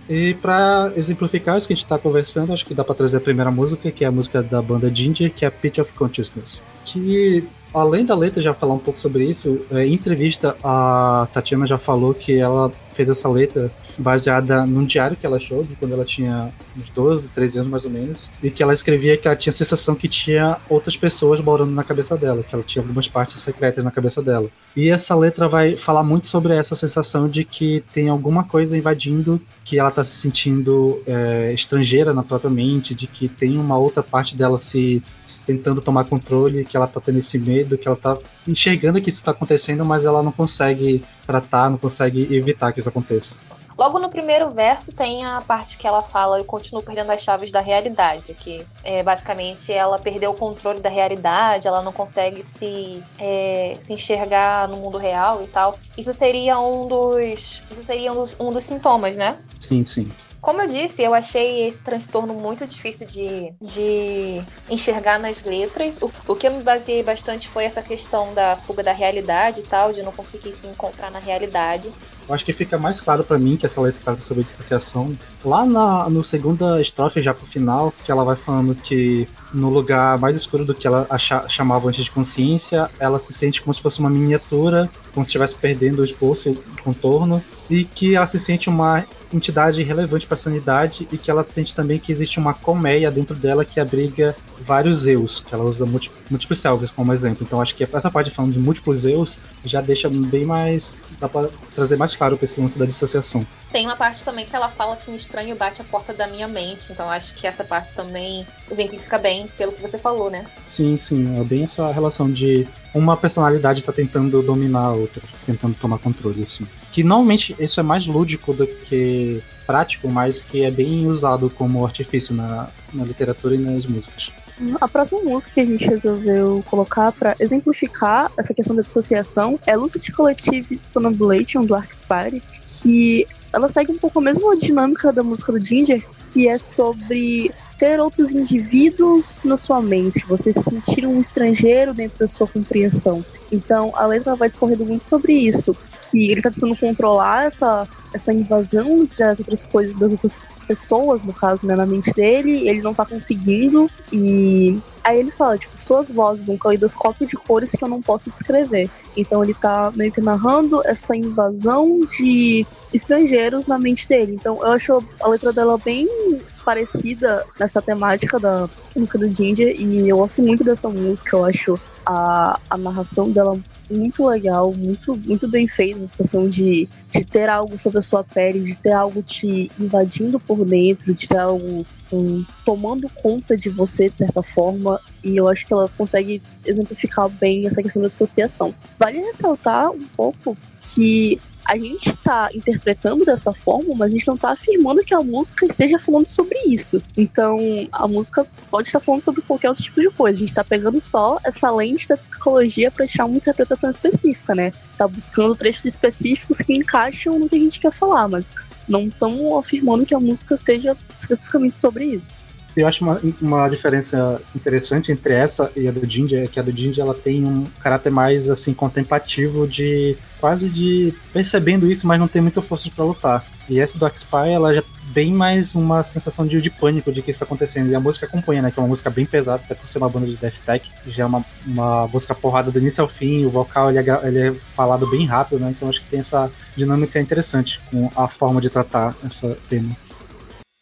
E para exemplificar isso que a gente está conversando, acho que dá para trazer a primeira música, que é a música da banda Ginger, que é a Pitch of Consciousness. Que, além da letra já falar um pouco sobre isso, é, em entrevista a Tatiana já falou que ela fez essa letra baseada num diário que ela achou de quando ela tinha uns 12, 13 anos mais ou menos, e que ela escrevia que ela tinha a sensação que tinha outras pessoas morando na cabeça dela, que ela tinha algumas partes secretas na cabeça dela. E essa letra vai falar muito sobre essa sensação de que tem alguma coisa invadindo, que ela está se sentindo é, estrangeira na própria mente, de que tem uma outra parte dela se, se tentando tomar controle, que ela está tendo esse medo, que ela está enxergando que isso está acontecendo, mas ela não consegue tratar, não consegue evitar que isso aconteça. Logo no primeiro verso tem a parte que ela fala: Eu continuo perdendo as chaves da realidade, que é basicamente ela perdeu o controle da realidade, ela não consegue se, é, se enxergar no mundo real e tal. Isso seria um dos. Isso seria um dos, um dos sintomas, né? Sim, sim. Como eu disse, eu achei esse transtorno muito difícil de, de enxergar nas letras. O, o que eu me baseei bastante foi essa questão da fuga da realidade e tal, de não conseguir se encontrar na realidade. Eu acho que fica mais claro para mim que essa letra trata sobre dissociação. Lá na no segunda estrofe, já pro final, que ela vai falando que no lugar mais escuro do que ela chamava antes de consciência, ela se sente como se fosse uma miniatura, como se estivesse perdendo o esboço, o contorno, e que ela se sente uma entidade relevante para a sanidade e que ela sente também que existe uma colmeia dentro dela que abriga vários eus, que ela usa múltiplos selves como exemplo. Então acho que essa parte falando de múltiplos eus já deixa bem mais. dá pra trazer mais claro pra esse lance da dissociação. Tem uma parte também que ela fala que um estranho bate a porta da minha mente, então acho que essa parte também exemplifica bem pelo que você falou, né? Sim, sim, é bem essa relação de uma personalidade tá tentando dominar a outra, tentando tomar controle, assim. Que normalmente isso é mais lúdico do que prático, mas que é bem usado como artifício na, na literatura e nas músicas. A próxima música que a gente resolveu colocar para exemplificar essa questão da dissociação é Lucid Collective Sonambulation do Arcspire, que ela segue um pouco a mesma dinâmica da música do Ginger, que é sobre ter outros indivíduos na sua mente, você se sentir um estrangeiro dentro da sua compreensão. Então a letra vai discorrendo muito sobre isso, que ele tá tentando controlar essa, essa invasão das outras coisas, das outras pessoas, no caso, né, na mente dele, ele não tá conseguindo, e aí ele fala, tipo, suas vozes, um caleidoscópio de cores que eu não posso descrever. Então ele tá meio que narrando essa invasão de estrangeiros na mente dele. Então eu acho a letra dela bem parecida nessa temática da música do Ginger e eu gosto muito dessa música, eu acho a, a narração dela muito legal, muito, muito bem feita, a sensação de, de ter algo sobre a sua pele, de ter algo te invadindo por dentro, de ter algo um, tomando conta de você de certa forma, e eu acho que ela consegue exemplificar bem essa questão da dissociação. Vale ressaltar um pouco que a gente está interpretando dessa forma, mas a gente não está afirmando que a música esteja falando sobre isso. Então, a música pode estar falando sobre qualquer outro tipo de coisa. A gente está pegando só essa lente da psicologia para achar uma interpretação específica, né? Tá buscando trechos específicos que encaixam no que a gente quer falar, mas não estão afirmando que a música seja especificamente sobre isso eu acho uma, uma diferença interessante entre essa e a do Ginger, é que a do Ginger ela tem um caráter mais assim contemplativo de quase de percebendo isso, mas não tem muita força para lutar. E essa do Axpy, ela já bem mais uma sensação de, de pânico de que está acontecendo. E a música acompanha, né? Que é uma música bem pesada, até por ser uma banda de death tech, já é uma, uma música porrada do início ao fim, o vocal ele é, ele é falado bem rápido, né? Então acho que tem essa dinâmica interessante com a forma de tratar essa tema.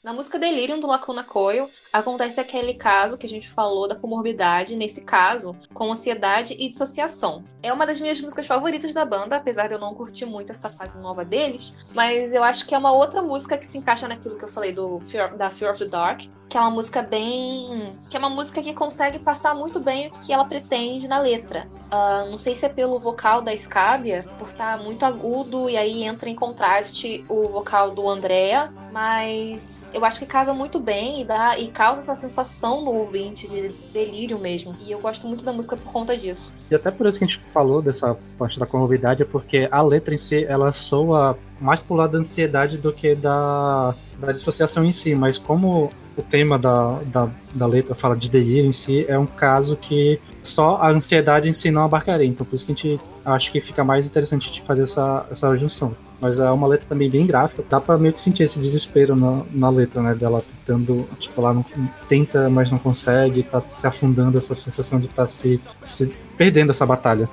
Na música Delirium do Lacuna Coil, acontece aquele caso que a gente falou da comorbidade, nesse caso, com ansiedade e dissociação. É uma das minhas músicas favoritas da banda, apesar de eu não curtir muito essa fase nova deles, mas eu acho que é uma outra música que se encaixa naquilo que eu falei do Fear, da Fear of the Dark, que é uma música bem. que é uma música que consegue passar muito bem o que ela pretende na letra. Uh, não sei se é pelo vocal da Scabia, por estar muito agudo, e aí entra em contraste o vocal do Andrea, mas eu acho que casa muito bem e, dá, e causa essa sensação no ouvinte de delírio mesmo. E eu gosto muito da música por conta disso. E até por isso que a gente falou dessa parte da comorbidade, é porque a letra em si, ela soa mais pro lado da ansiedade do que da, da dissociação em si, mas como o tema da, da, da letra fala de delírio em si, é um caso que só a ansiedade em si não abarcaria. Então, por isso que a gente acha que fica mais interessante de fazer essa, essa junção. Mas é uma letra também bem gráfica, dá pra meio que sentir esse desespero na, na letra, né? Dela tentando, tipo, lá não, tenta, mas não consegue, tá se afundando, essa sensação de estar tá se, se perdendo essa batalha.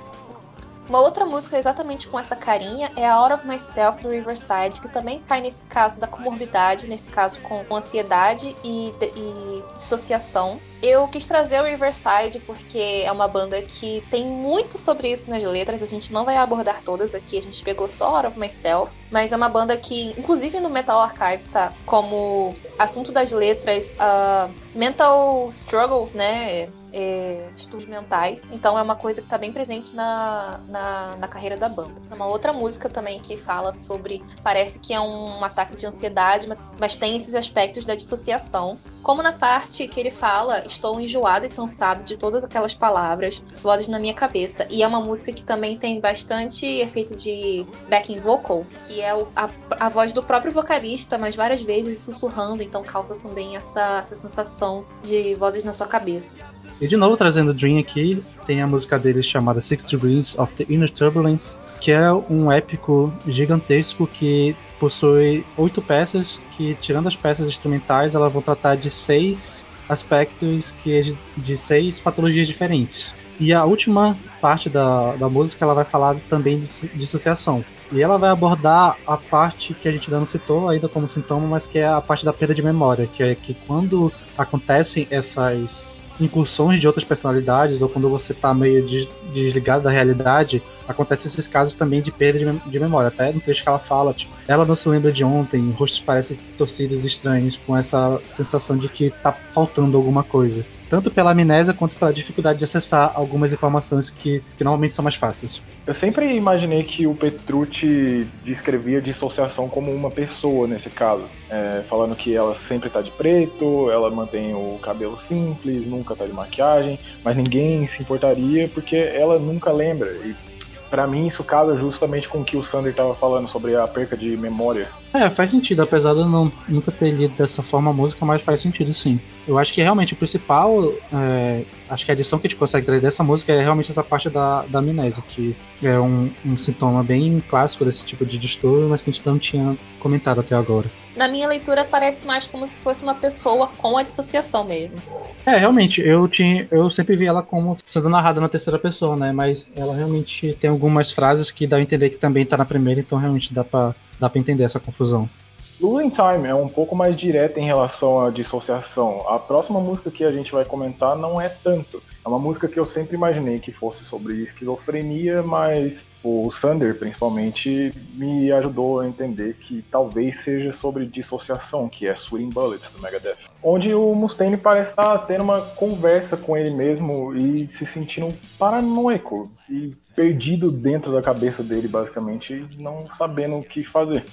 Uma outra música exatamente com essa carinha é a Out of Myself do Riverside, que também cai nesse caso da comorbidade, nesse caso com ansiedade e, e dissociação. Eu quis trazer o Riverside porque é uma banda que tem muito sobre isso nas letras. A gente não vai abordar todas aqui, a gente pegou só Out of Myself, mas é uma banda que, inclusive no Metal Archives, tá como assunto das letras uh, mental struggles, né? É, distúrbios mentais. Então é uma coisa que está bem presente na, na, na, carreira da banda. É uma outra música também que fala sobre. Parece que é um ataque de ansiedade, mas tem esses aspectos da dissociação. Como na parte que ele fala, estou enjoado e cansado de todas aquelas palavras, vozes na minha cabeça. E é uma música que também tem bastante efeito de backing vocal, que é a, a voz do próprio vocalista, mas várias vezes sussurrando, então causa também essa, essa sensação de vozes na sua cabeça. E de novo, trazendo o Dream aqui, tem a música dele chamada Six Degrees of the Inner Turbulence, que é um épico gigantesco que possui oito peças, que tirando as peças instrumentais, elas vão tratar de seis aspectos que é de, seis patologias diferentes. E a última parte da, da música ela vai falar também de dissociação. E ela vai abordar a parte que a gente ainda não citou ainda como sintoma, mas que é a parte da perda de memória, que é que quando acontecem essas incursões de outras personalidades ou quando você tá meio desligado da realidade, acontece esses casos também de perda de, de, memória. Até no trecho que ela fala, tipo, ela não se lembra de ontem, rostos parecem torcidos estranhos, com essa sensação de que tá faltando alguma coisa tanto pela amnésia quanto pela dificuldade de acessar algumas informações que, que normalmente são mais fáceis. Eu sempre imaginei que o Petrucci descrevia dissociação como uma pessoa nesse caso, é, falando que ela sempre tá de preto, ela mantém o cabelo simples, nunca tá de maquiagem, mas ninguém se importaria porque ela nunca lembra. E para mim isso casa justamente com o que o Sander estava falando sobre a perca de memória. É, faz sentido, apesar de eu não, nunca ter lido dessa forma a música, mas faz sentido sim. Eu acho que realmente o principal, é, acho que a edição que a gente consegue trazer dessa música é realmente essa parte da, da amnésia, que é um, um sintoma bem clássico desse tipo de distúrbio, mas que a gente não tinha comentado até agora na minha leitura parece mais como se fosse uma pessoa com a dissociação mesmo. É, realmente, eu tinha, eu sempre vi ela como sendo narrada na terceira pessoa, né? Mas ela realmente tem algumas frases que dá a entender que também tá na primeira, então realmente dá pra, dá pra entender essa confusão. Losing Time é um pouco mais direta em relação à dissociação. A próxima música que a gente vai comentar não é tanto. É uma música que eu sempre imaginei que fosse sobre esquizofrenia, mas o Sander, principalmente, me ajudou a entender que talvez seja sobre dissociação, que é Sweating Bullets, do Megadeth. Onde o Mustaine parece estar tendo uma conversa com ele mesmo e se sentindo paranoico e perdido dentro da cabeça dele, basicamente, não sabendo o que fazer.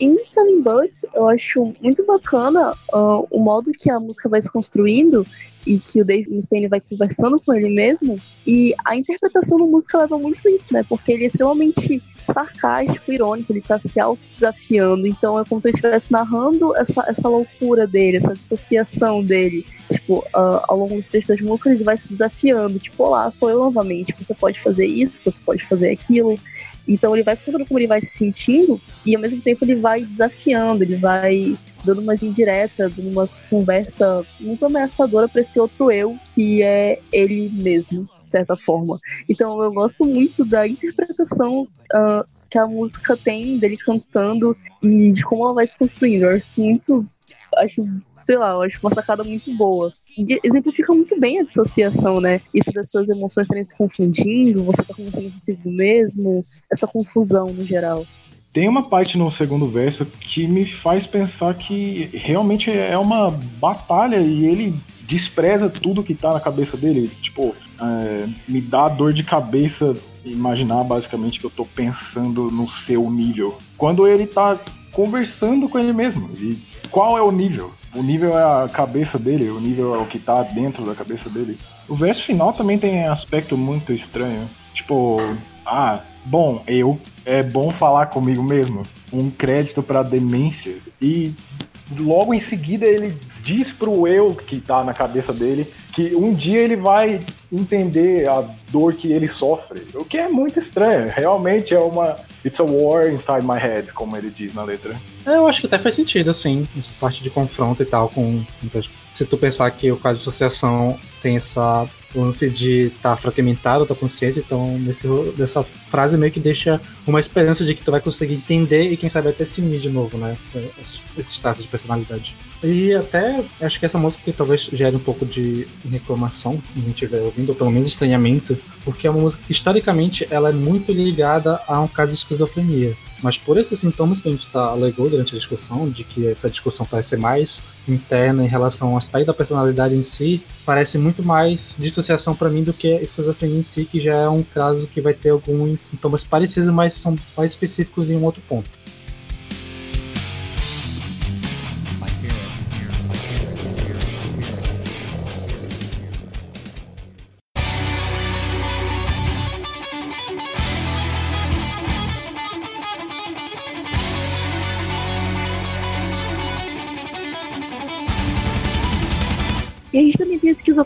Em Stunning Bullets, eu acho muito bacana uh, o modo que a música vai se construindo e que o Dave Mustaine vai conversando com ele mesmo. E a interpretação da música leva muito isso, né? Porque ele é extremamente sarcástico, irônico, ele tá se auto-desafiando. Então é como se ele estivesse narrando essa, essa loucura dele, essa dissociação dele. Tipo, uh, ao longo dos trechos das músicas, ele vai se desafiando. Tipo, olá, sou eu novamente. Você pode fazer isso, você pode fazer aquilo. Então ele vai contando como ele vai se sentindo e ao mesmo tempo ele vai desafiando, ele vai dando umas indiretas, dando umas conversa muito ameaçadora para esse outro eu que é ele mesmo, de certa forma. Então eu gosto muito da interpretação uh, que a música tem dele cantando e de como ela vai se construindo. Eu acho muito. Acho sei lá, eu acho uma sacada muito boa. E exemplifica muito bem a dissociação, né? Isso das suas emoções estarem se confundindo, você tá conversando consigo mesmo, essa confusão no geral. Tem uma parte no segundo verso que me faz pensar que realmente é uma batalha e ele despreza tudo que tá na cabeça dele. Tipo, é, me dá dor de cabeça imaginar basicamente que eu tô pensando no seu nível. Quando ele tá conversando com ele mesmo. E qual é o nível? O nível é a cabeça dele, o nível é o que tá dentro da cabeça dele. O verso final também tem aspecto muito estranho. Tipo, ah, bom, eu. É bom falar comigo mesmo. Um crédito pra demência. E logo em seguida ele diz pro eu que tá na cabeça dele que um dia ele vai entender a dor que ele sofre. O que é muito estranho. Realmente é uma. It's a war inside my head, como ele diz na letra. É, eu acho que até faz sentido, assim, essa parte de confronto e tal. com Se tu pensar que o caso de associação tem essa lance de estar tá fragmentado a tua consciência, então nesse, nessa frase meio que deixa uma esperança de que tu vai conseguir entender e quem sabe até se unir de novo, né? Esses, esses traços de personalidade. E até acho que essa música que talvez gere um pouco de reclamação, gente estiver ouvindo, ou pelo menos estranhamento, porque é uma música que historicamente ela é muito ligada a um caso de esquizofrenia. Mas por esses sintomas que a gente tá, alegou durante a discussão, de que essa discussão parece ser mais interna em relação ao aspecto da personalidade em si, parece muito mais dissociação para mim do que esquizofrenia em si, que já é um caso que vai ter alguns sintomas parecidos, mas são mais específicos em um outro ponto.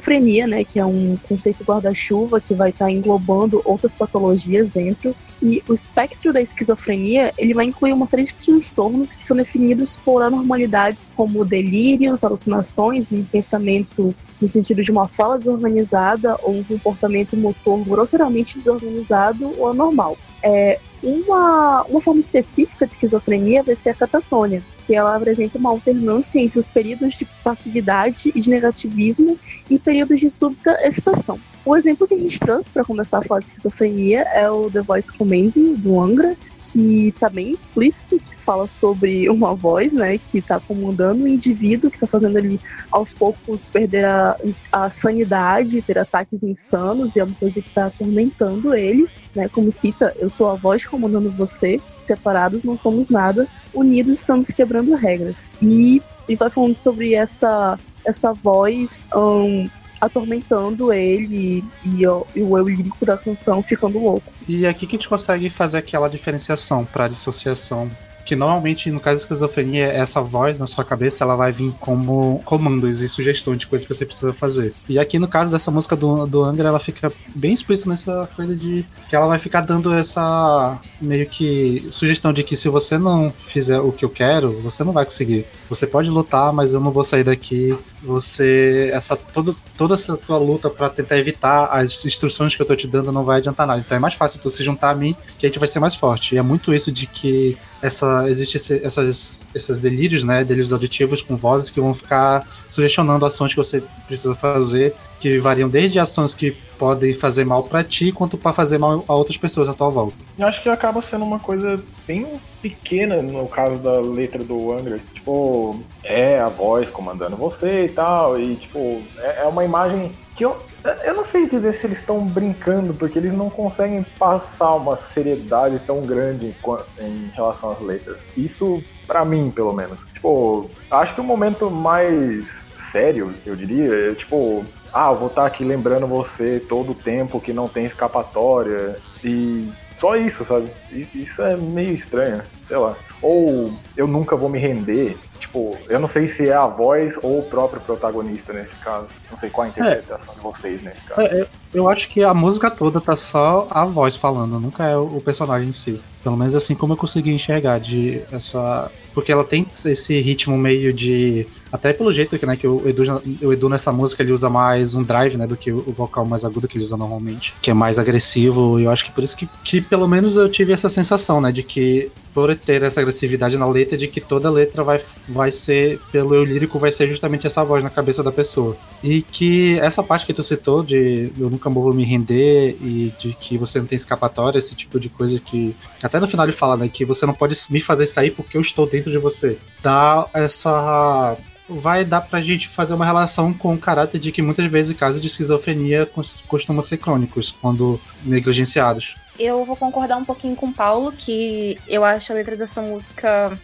Esquizofrenia, né, que é um conceito guarda-chuva que vai estar tá englobando outras patologias dentro. E o espectro da esquizofrenia, ele vai incluir uma série de transtornos que são definidos por anormalidades como delírios, alucinações, um pensamento no sentido de uma fala desorganizada ou um comportamento motor grosseiramente desorganizado ou anormal. É, uma, uma forma específica de esquizofrenia vai ser a catatônia, porque ela apresenta uma alternância entre os períodos de passividade e de negativismo e períodos de súbita excitação. O exemplo que a gente trouxe para começar a falar de esquizofrenia é o The Voice Commanding, do Angra, que tá bem explícito, que fala sobre uma voz, né, que tá comandando um indivíduo que tá fazendo ele aos poucos perder a, a sanidade, ter ataques insanos, e é uma coisa que tá atormentando ele, né, como cita, eu sou a voz comandando você, separados não somos nada, unidos estamos quebrando regras. E, e vai falando sobre essa, essa voz um, atormentando ele e, e, o eu lírico da canção ficando louco. E é aqui que a gente consegue fazer aquela diferenciação para dissociação que normalmente no caso da esquizofrenia, essa voz na sua cabeça ela vai vir como comandos e sugestões de coisas que você precisa fazer. E aqui no caso dessa música do, do Angra, ela fica bem explícita nessa coisa de que ela vai ficar dando essa meio que sugestão de que se você não fizer o que eu quero, você não vai conseguir. Você pode lutar, mas eu não vou sair daqui. Você essa toda toda essa tua luta para tentar evitar as instruções que eu tô te dando não vai adiantar nada. Então é mais fácil tu se juntar a mim que a gente vai ser mais forte. E é muito isso de que essa existe esse, essas esses delírios, né, delírios auditivos com vozes que vão ficar sugestionando ações que você precisa fazer, que variam desde ações que podem fazer mal para ti quanto para fazer mal a outras pessoas à tua volta. Eu acho que acaba sendo uma coisa bem pequena no caso da letra do Angra. Tipo, é a voz comandando você e tal, e tipo, é, é uma imagem que eu, eu não sei dizer se eles estão brincando, porque eles não conseguem passar uma seriedade tão grande em, relação às letras. Isso, para mim, pelo menos. Tipo, acho que o momento mais sério, eu diria, é tipo, ah, vou estar tá aqui lembrando você todo o tempo que não tem escapatória. E só isso, sabe? Isso é meio estranho, sei lá. Ou eu nunca vou me render. Tipo, eu não sei se é a voz ou o próprio protagonista nesse caso. Não sei qual a interpretação é. de vocês nesse caso. É, eu acho que a música toda tá só a voz falando, nunca é o personagem em si. Pelo menos assim como eu consegui enxergar de essa. Porque ela tem esse ritmo meio de. Até pelo jeito que, né, que o Edu, o Edu nessa música ele usa mais um drive, né? Do que o vocal mais agudo que ele usa normalmente. Que é mais agressivo. E eu acho que por isso que, que pelo menos eu tive essa sensação, né? De que por ter essa agressividade na letra, de que toda letra vai, vai ser, pelo eu lírico, vai ser justamente essa voz na cabeça da pessoa. E que essa parte que tu citou de eu nunca vou me render e de que você não tem escapatória, esse tipo de coisa que. Até no final ele fala, né? Que você não pode me fazer sair porque eu estou dentro de você. Dá essa vai dar pra gente fazer uma relação com o caráter de que muitas vezes casos de esquizofrenia costumam ser crônicos quando negligenciados. Eu vou concordar um pouquinho com o Paulo, que eu acho a letra dessa música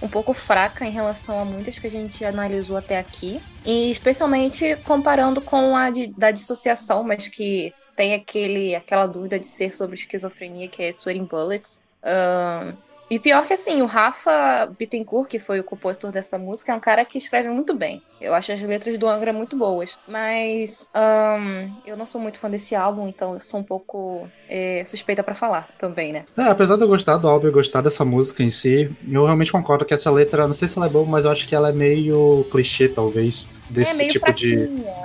um pouco fraca em relação a muitas que a gente analisou até aqui. E especialmente comparando com a de, da dissociação, mas que tem aquele, aquela dúvida de ser sobre esquizofrenia, que é Sweating Bullets. Uh, e pior que assim, o Rafa Bittencourt, que foi o compositor dessa música, é um cara que escreve muito bem. Eu acho as letras do Angra muito boas. Mas um, eu não sou muito fã desse álbum, então eu sou um pouco é, suspeita para falar também, né? É, apesar de eu gostar do álbum e gostar dessa música em si, eu realmente concordo que essa letra, não sei se ela é boa, mas eu acho que ela é meio clichê, talvez, desse é tipo de.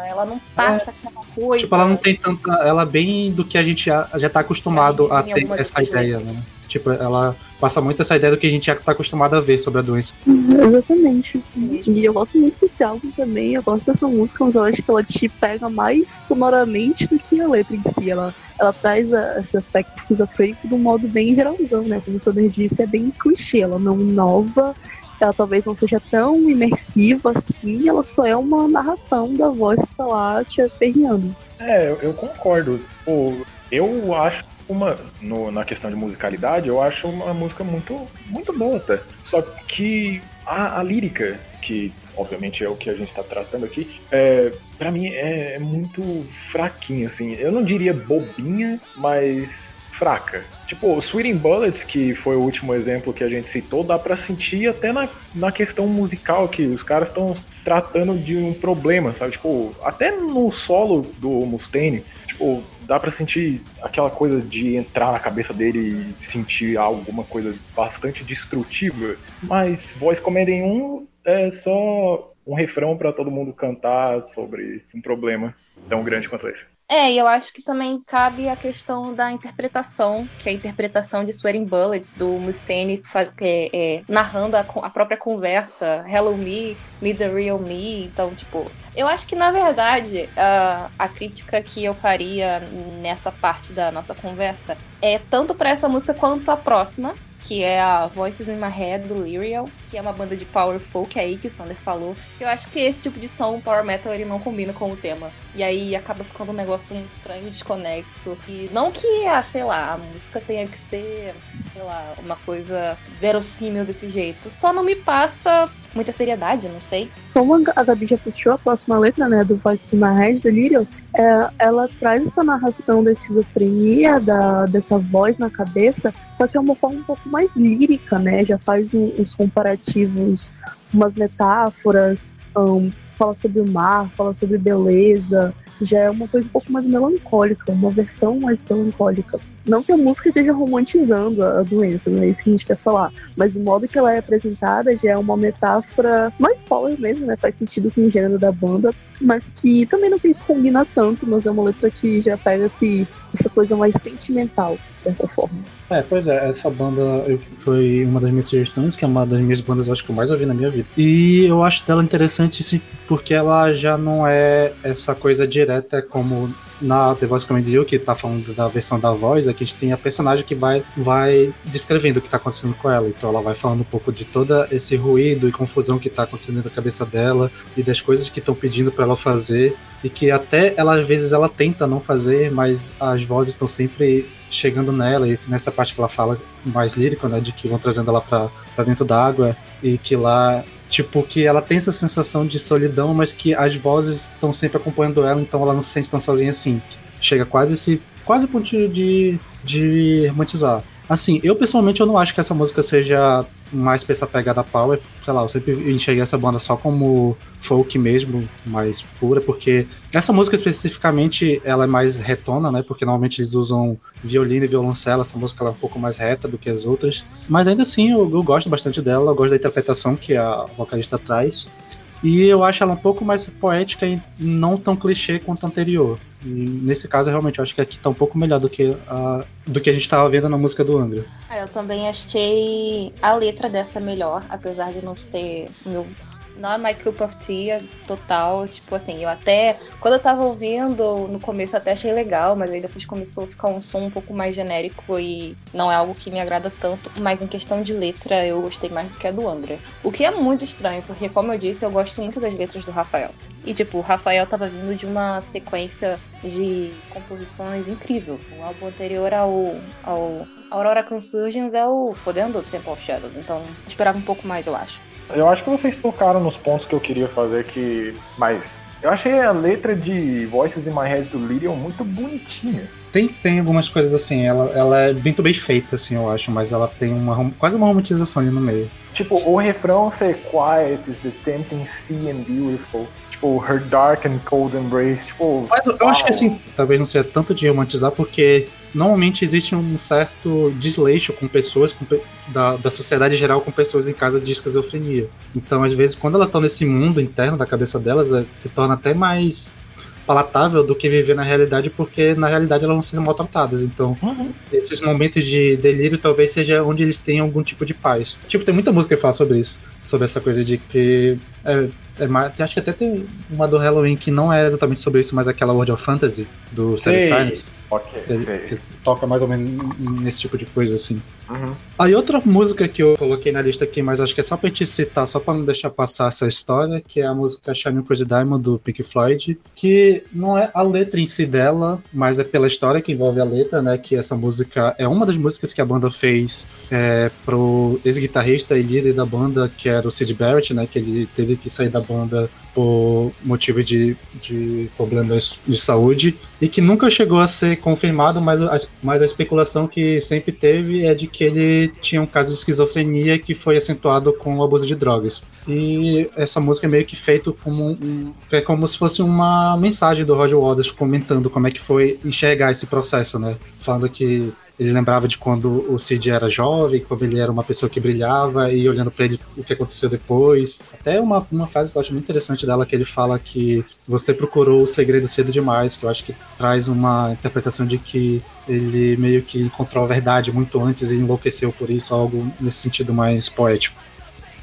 Ela não passa é, aquela coisa. Tipo, ela não tem tanta. Ela é bem do que a gente já, já tá acostumado a, a ter essa ideia, né? Tipo, ela passa muito essa ideia do que a gente já tá acostumado a ver sobre a doença. Exatamente. E eu gosto muito desse álbum também. Eu gosto dessa música, mas eu acho que ela te pega mais sonoramente do que a letra em si. Ela, ela traz a, esse aspecto esquizofrênico de um modo bem geralzão, né? Como o Sander disse, é bem clichê. Ela não inova ela talvez não seja tão imersiva assim, ela só é uma narração da voz que tá lá te aperreando. É, eu, eu concordo. Pô, eu acho uma no, na questão de musicalidade, eu acho uma música muito muito boa, tá? Só que a, a lírica, que obviamente é o que a gente está tratando aqui, é, para mim é, é muito fraquinha, assim. Eu não diria bobinha, mas fraca. Tipo, Sweeting Bullets, que foi o último exemplo que a gente citou, dá para sentir até na, na questão musical que os caras estão tratando de um problema, sabe? Tipo, até no solo do Mustaine, tipo, dá para sentir aquela coisa de entrar na cabeça dele e sentir alguma coisa bastante destrutiva. Mas Voice Commanding 1 é só um refrão para todo mundo cantar sobre um problema tão grande quanto esse. É, e eu acho que também cabe a questão da interpretação, que é a interpretação de Sweating Bullets, do Mustaine é, é, narrando a, a, própria conversa, Hello Me, Me the Real Me. Então, tipo, eu acho que na verdade a, a crítica que eu faria nessa parte da nossa conversa é tanto para essa música quanto a próxima, que é a Voices in My Head do Lyrial, que é uma banda de power folk aí que o Sander falou. Eu acho que esse tipo de som, power metal, ele não combina com o tema. E aí acaba ficando um negócio muito estranho, desconexo. E não que, ah, sei lá, a música tenha que ser, sei lá, uma coisa verossímil desse jeito. Só não me passa muita seriedade, não sei. Como a Gabi já puxou a próxima letra, né, do Voice in My Head, do Lyrial, é, ela traz essa narração da esquizofrenia, da, dessa voz na cabeça, só que é uma forma um pouco mais lírica, né, já faz um, uns comparativos, umas metáforas, um, fala sobre o mar, fala sobre beleza, já é uma coisa um pouco mais melancólica, uma versão mais melancólica. Não que a música esteja romantizando a doença, não é isso que a gente quer falar, mas o modo que ela é apresentada já é uma metáfora mais power mesmo, né? Faz sentido com o gênero da banda, mas que também não sei se combina tanto, mas é uma letra que já pega esse, essa coisa mais sentimental, de certa forma. É, pois é, essa banda foi uma das minhas sugestões, que é uma das minhas bandas acho que eu mais ouvi na minha vida. E eu acho dela interessante sim, porque ela já não é essa coisa direta como na The Voice Command You, que tá falando da versão da voz, aqui a gente tem a personagem que vai, vai descrevendo o que tá acontecendo com ela. Então ela vai falando um pouco de todo esse ruído e confusão que tá acontecendo na cabeça dela e das coisas que estão pedindo para ela fazer e que até ela às vezes ela tenta não fazer, mas as vozes estão sempre chegando nela e nessa parte que ela fala mais lírico, né, de que vão trazendo ela para dentro da água e que lá Tipo, que ela tem essa sensação de solidão, mas que as vozes estão sempre acompanhando ela, então ela não se sente tão sozinha assim. Chega quase esse. quase pontinho de, de romantizar. Assim, eu pessoalmente eu não acho que essa música seja mais pra essa pegada power. Sei lá, eu sempre enxerguei essa banda só como folk mesmo, mais pura, porque essa música especificamente ela é mais retona, né? Porque normalmente eles usam violino e violoncelo, essa música é um pouco mais reta do que as outras. Mas ainda assim eu, eu gosto bastante dela, eu gosto da interpretação que a vocalista traz. E eu acho ela um pouco mais poética e não tão clichê quanto a anterior. E nesse caso, realmente, eu acho que aqui tá um pouco melhor do que a, do que a gente tava vendo na música do Angra. Ah, eu também achei a letra dessa melhor, apesar de não ser meu Not My Cup of Tea total. Tipo assim, eu até. Quando eu tava ouvindo, no começo até achei legal, mas aí depois começou a ficar um som um pouco mais genérico e não é algo que me agrada tanto. Mas em questão de letra, eu gostei mais do que a do Angra. O que é muito estranho, porque, como eu disse, eu gosto muito das letras do Rafael. E, tipo, o Rafael tava vindo de uma sequência de composições incrível. O álbum anterior ao, ao Aurora Consurgence é o Fodendo Temple of Shadows, então esperava um pouco mais, eu acho. Eu acho que vocês tocaram nos pontos que eu queria fazer que. Mas eu achei a letra de Voices in My Head do Lyrian muito bonitinha. Tem, tem algumas coisas assim, ela, ela é muito bem feita, assim, eu acho, mas ela tem uma quase uma romantização ali no meio. Tipo, o refrão ser Quiet is the tempting sea and beautiful. Tipo, her dark and cold embrace. Tipo. Mas eu, eu acho que assim, talvez não seja tanto de romantizar, porque normalmente existe um certo desleixo com pessoas com, da, da sociedade em geral com pessoas em casa de esquizofrenia. Então, às vezes, quando elas estão nesse mundo interno da cabeça delas, é, se torna até mais palatável do que viver na realidade, porque na realidade elas vão ser maltratadas. Então, uhum. esses momentos de delírio talvez seja onde eles tenham algum tipo de paz. Tipo, tem muita música que fala sobre isso, sobre essa coisa de que. É, é acho que até tem uma do Halloween que não é exatamente sobre isso, mas aquela World of Fantasy do Sarah Silence. Ok, ele, ele, toca mais ou menos nesse tipo de coisa, assim. Uhum. Aí outra música que eu coloquei na lista aqui, mas acho que é só pra te citar, só pra não deixar passar essa história, que é a música Shining Crazy Diamond do Pink Floyd, que não é a letra em si dela, mas é pela história que envolve a letra, né? Que essa música é uma das músicas que a banda fez é, pro ex-guitarrista e líder da banda, que era o Sid Barrett, né? Que ele teve que sair da banda por motivos de, de problemas de saúde e que nunca chegou a ser confirmado, mas a, mas a especulação que sempre teve é de que ele tinha um caso de esquizofrenia que foi acentuado com o abuso de drogas. E essa música é meio que feito como um, é como se fosse uma mensagem do Roger Waters comentando como é que foi enxergar esse processo, né? Falando que ele lembrava de quando o Cid era jovem, como ele era uma pessoa que brilhava, e olhando para ele o que aconteceu depois. Até uma, uma frase que eu acho muito interessante dela, que ele fala que você procurou o segredo cedo demais, que eu acho que traz uma interpretação de que ele meio que encontrou a verdade muito antes e enlouqueceu por isso, algo nesse sentido mais poético.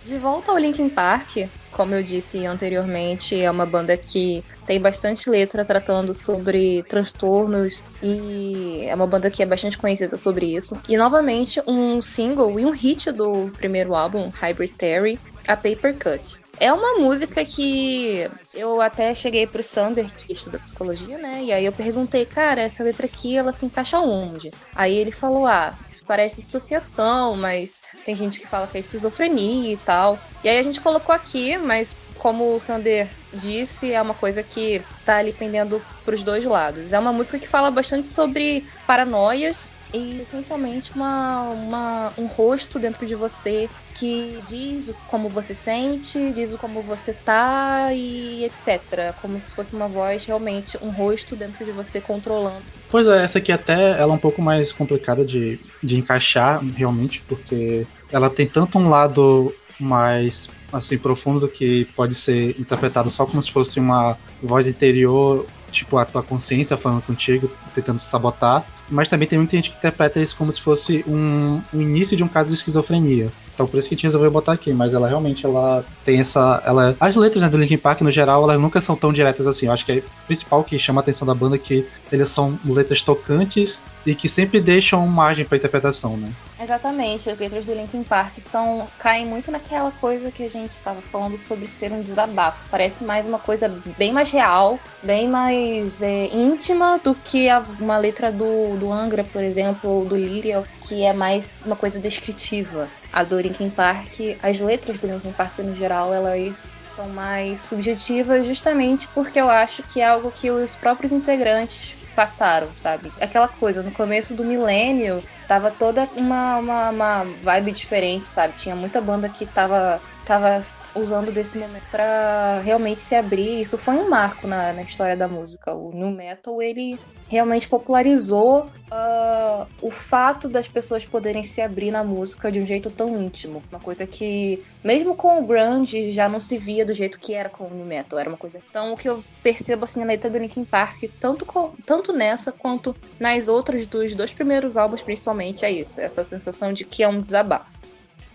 De volta ao Linkin Park, como eu disse anteriormente, é uma banda que tem bastante letra tratando sobre transtornos e é uma banda que é bastante conhecida sobre isso. E novamente um single e um hit do primeiro álbum, Hybrid Theory, a Paper Cut. É uma música que eu até cheguei pro Sander, que estuda psicologia, né? E aí eu perguntei, cara, essa letra aqui, ela se encaixa onde? Aí ele falou, ah, isso parece associação, mas tem gente que fala que é esquizofrenia e tal. E aí a gente colocou aqui, mas como o Sander disse, é uma coisa que tá ali pendendo pros dois lados. É uma música que fala bastante sobre paranoias e essencialmente uma, uma, um rosto dentro de você que diz como você sente, diz como você tá e etc. Como se fosse uma voz realmente, um rosto dentro de você controlando. Pois é, essa aqui até ela é um pouco mais complicada de, de encaixar realmente, porque ela tem tanto um lado mais assim profundo que pode ser interpretado só como se fosse uma voz interior, tipo a tua consciência falando contigo, tentando te sabotar, mas também tem muita gente que interpreta isso como se fosse um, um início de um caso de esquizofrenia. Então por isso que a gente resolveu botar aqui, mas ela realmente ela tem essa. Ela, as letras né, do Linkin Park, no geral, elas nunca são tão diretas assim. Eu acho que é o principal que chama a atenção da banda é que eles são letras tocantes e que sempre deixam margem para interpretação, né? Exatamente, as letras do Linkin Park são caem muito naquela coisa que a gente estava falando sobre ser um desabafo. Parece mais uma coisa bem mais real, bem mais é, íntima do que a, uma letra do, do Angra, por exemplo, ou do Lyrial, que é mais uma coisa descritiva. A do Linkin Park, as letras do Linkin Park no geral, elas são mais subjetivas justamente porque eu acho que é algo que os próprios integrantes passaram, sabe? Aquela coisa, no começo do milênio, tava toda uma, uma, uma, vibe diferente, sabe? Tinha muita banda que tava, tava usando desse momento para realmente se abrir. Isso foi um marco na, na história da música. O New Metal, ele realmente popularizou uh, o fato das pessoas poderem se abrir na música de um jeito tão íntimo. Uma coisa que, mesmo com o grunge, já não se via do jeito que era com o New Metal. Era uma coisa... Então, o que eu percebo, assim, na letra do Linkin Park, tanto, com, tanto nessa quanto nas outras dos dois primeiros álbuns, principalmente, é isso. Essa sensação de que é um desabafo.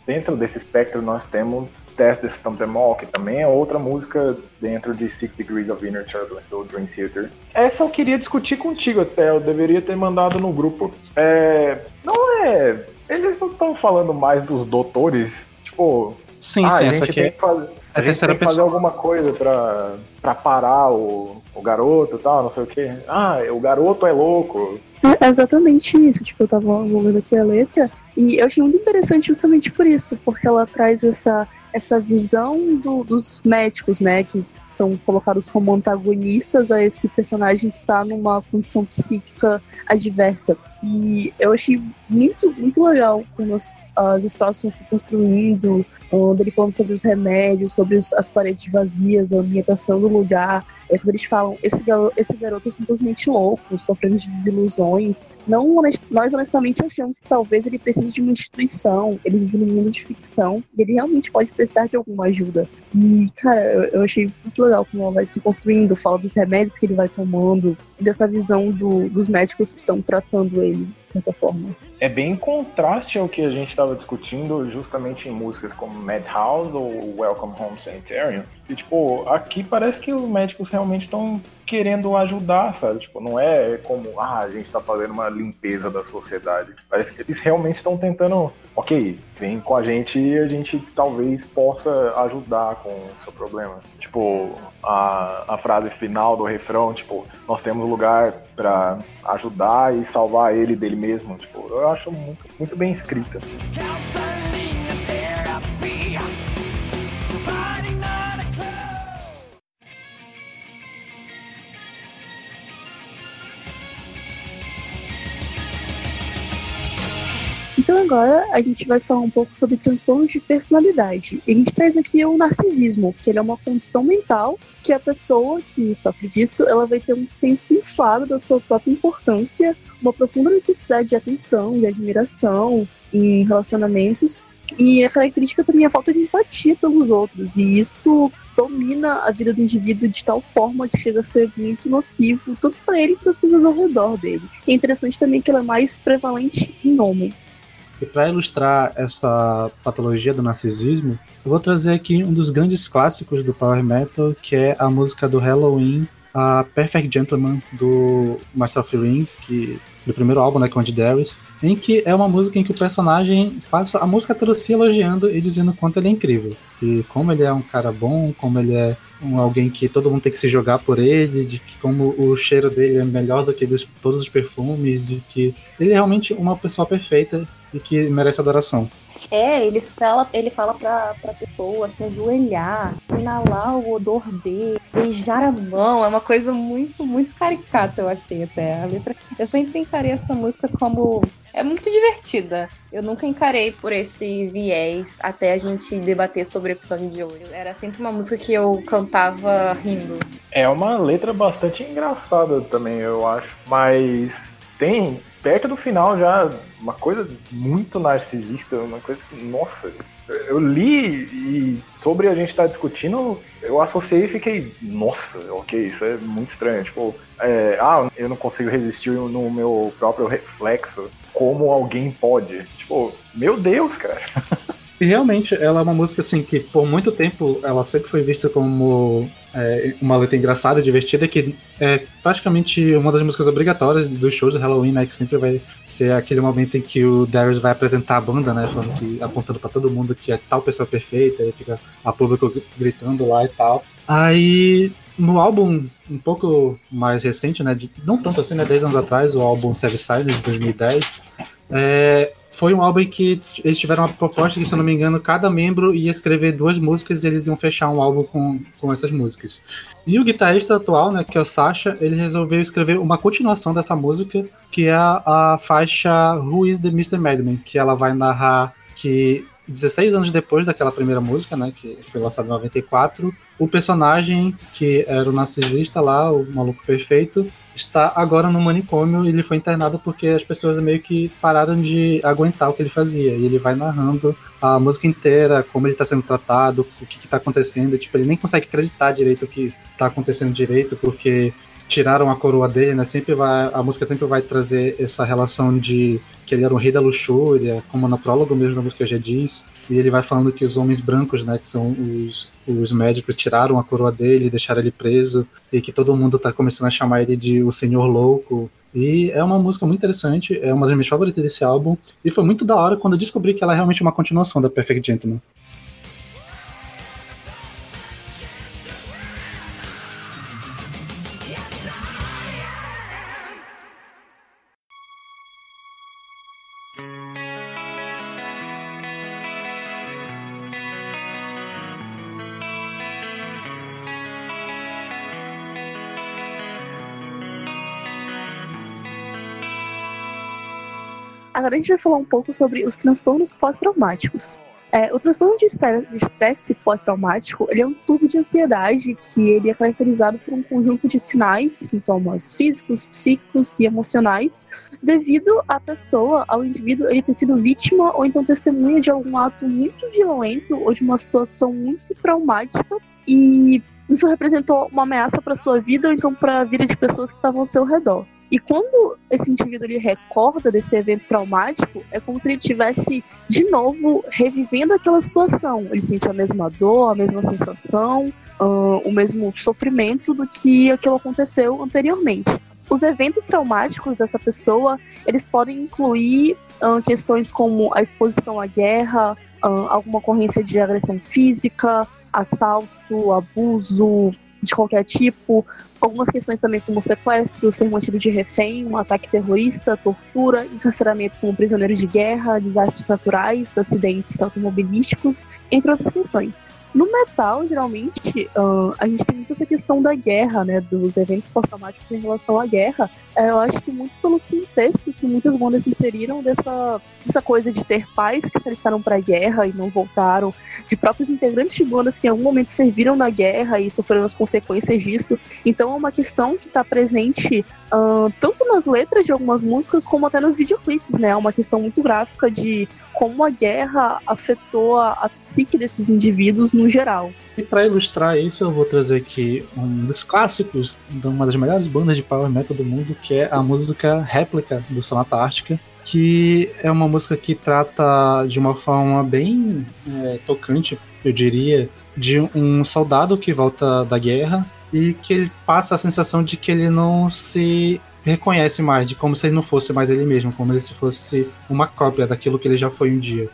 Dentro desse espectro nós temos Test the Stump Them All, que também é outra música dentro de Six Degrees of Inner Turbulence do Dream Theater. Essa eu queria discutir contigo até, eu deveria ter mandado no grupo. É, não é... Eles não estão falando mais dos doutores? Tipo... Sim, ah, sim, essa aqui é... Fazer, a, a gente tem que fazer alguma coisa pra, pra parar o, o garoto e tal, não sei o quê. Ah, o garoto é louco. É exatamente isso. Tipo, eu tava ouvindo aqui a letra e eu achei muito interessante justamente por isso, porque ela traz essa, essa visão do, dos médicos, né, que são colocados como antagonistas a esse personagem que está numa condição psíquica adversa. E eu achei muito, muito legal como as, as histórias vão se construindo, onde ele falando sobre os remédios, sobre os, as paredes vazias, a ambientação do lugar. É quando eles falam, esse esse garoto é simplesmente louco, sofrendo de desilusões. Não, nós honestamente achamos que talvez ele precise de uma instituição, ele vive num mundo de ficção, e ele realmente pode precisar de alguma ajuda. E, cara, eu, achei legal como ela vai se construindo, fala dos remédios que ele vai tomando, dessa visão do, dos médicos que estão tratando ele, de certa forma é bem em contraste ao que a gente estava discutindo justamente em músicas como Madhouse ou Welcome Home Sanitarium. E, tipo, aqui parece que os médicos realmente estão querendo ajudar, sabe? Tipo, não é como, ah, a gente está fazendo uma limpeza da sociedade. Parece que eles realmente estão tentando, ok, vem com a gente e a gente talvez possa ajudar com o seu problema. Tipo, a, a frase final do refrão, tipo, nós temos lugar para ajudar e salvar ele dele mesmo. Tipo, eu acho muito, muito bem escrita. Então agora a gente vai falar um pouco sobre transtornos de personalidade. A gente traz aqui o narcisismo, que ele é uma condição mental que a pessoa que sofre disso, ela vai ter um senso inflado da sua própria importância, uma profunda necessidade de atenção e admiração em relacionamentos. E a característica também é a falta de empatia pelos outros. E isso domina a vida do indivíduo de tal forma que chega a ser muito nocivo, tanto para ele quanto para as pessoas ao redor dele. É interessante também que ela é mais prevalente em homens. E para ilustrar essa patologia do narcisismo, eu vou trazer aqui um dos grandes clássicos do power metal, que é a música do Halloween, a Perfect Gentleman do Master of Rings, que do primeiro álbum, né, com de Darius, em que é uma música em que o personagem passa a música toda se elogiando e dizendo quanto ele é incrível. E como ele é um cara bom, como ele é um, alguém que todo mundo tem que se jogar por ele, de que como o cheiro dele é melhor do que dos, todos os perfumes, de que ele é realmente uma pessoa perfeita e que merece adoração. É, ele fala, ele fala pra, pra pessoa se ajoelhar, inalar o odor dele, beijar a mão. É uma coisa muito, muito caricata, eu achei até. A letra. Eu sempre encarei essa música como. É muito divertida. Eu nunca encarei por esse viés até a gente debater sobre o episódio de hoje. Era sempre uma música que eu cantava rindo. É uma letra bastante engraçada também, eu acho. Mas tem perto do final já uma coisa muito narcisista, uma coisa que, nossa, eu li e sobre a gente estar tá discutindo, eu associei e fiquei, nossa, ok, isso é muito estranho. Tipo, é, ah, eu não consigo resistir no meu próprio reflexo. Como alguém pode? Tipo, meu Deus, cara. E realmente, ela é uma música assim que por muito tempo ela sempre foi vista como é, uma letra engraçada, divertida, que é praticamente uma das músicas obrigatórias dos shows do Halloween, né? Que sempre vai ser aquele momento em que o Darius vai apresentar a banda, né? Falando que, apontando para todo mundo que é tal pessoa perfeita, e fica a público gritando lá e tal. Aí no álbum um pouco mais recente, né, de, não tanto assim, né, 10 anos atrás, o álbum Seven Silence, de 2010, é, foi um álbum que eles tiveram uma proposta que, se eu não me engano, cada membro ia escrever duas músicas e eles iam fechar um álbum com, com essas músicas. E o guitarrista atual, né, que é o Sasha, ele resolveu escrever uma continuação dessa música, que é a, a faixa Who is the Mr. Madman, que ela vai narrar que 16 anos depois daquela primeira música, né, que foi lançada em 94, o personagem que era o narcisista lá, o maluco perfeito, está agora no manicômio e ele foi internado porque as pessoas meio que pararam de aguentar o que ele fazia. E ele vai narrando a música inteira, como ele está sendo tratado, o que está acontecendo. Tipo, ele nem consegue acreditar direito o que está acontecendo direito, porque tiraram a coroa dele, né? Sempre vai, a música sempre vai trazer essa relação de que ele era um rei da luxúria, como no prólogo mesmo da música já diz, e ele vai falando que os homens brancos, né, que são os, os médicos, tiraram a coroa dele, deixaram ele preso, e que todo mundo tá começando a chamar ele de o Senhor Louco. E é uma música muito interessante, é uma das minhas favoritas desse álbum, e foi muito da hora quando eu descobri que ela é realmente uma continuação da Perfect Gentleman. Agora a gente vai falar um pouco sobre os transtornos pós-traumáticos. É, o transtorno de estresse pós-traumático é um distúrbio de ansiedade que ele é caracterizado por um conjunto de sinais, sintomas físicos, psíquicos e emocionais, devido à pessoa, ao indivíduo, ele ter sido vítima ou então testemunha de algum ato muito violento ou de uma situação muito traumática e isso representou uma ameaça para sua vida ou então para a vida de pessoas que estavam ao seu redor. E quando esse indivíduo ele recorda desse evento traumático, é como se ele estivesse de novo revivendo aquela situação. Ele sente a mesma dor, a mesma sensação, uh, o mesmo sofrimento do que aquilo aconteceu anteriormente. Os eventos traumáticos dessa pessoa, eles podem incluir uh, questões como a exposição à guerra, uh, alguma ocorrência de agressão física, assalto, abuso de qualquer tipo, algumas questões também como sequestro, ser mantido de refém, um ataque terrorista, tortura, encarceramento como prisioneiro de guerra, desastres naturais, acidentes automobilísticos, entre outras questões. No metal, geralmente, uh, a gente tem muito essa questão da guerra, né, dos eventos pós-traumáticos em relação à guerra. É, eu acho que muito pelo contexto que muitas bandas se inseriram dessa, dessa coisa de ter pais que se alistaram para a guerra e não voltaram, de próprios integrantes de bandas que em algum momento serviram na guerra e sofreram as consequências disso. Então é uma questão que está presente uh, tanto nas letras de algumas músicas como até nos videoclipes, né? É uma questão muito gráfica de como a guerra afetou a, a psique desses indivíduos no geral. E para ilustrar isso, eu vou trazer aqui um dos clássicos de uma das melhores bandas de power metal do mundo, que é a música Réplica do Sonata Ártica, que é uma música que trata de uma forma bem é, tocante, eu diria, de um soldado que volta da guerra e que ele passa a sensação de que ele não se reconhece mais, de como se ele não fosse mais ele mesmo, como se fosse uma cópia daquilo que ele já foi um dia.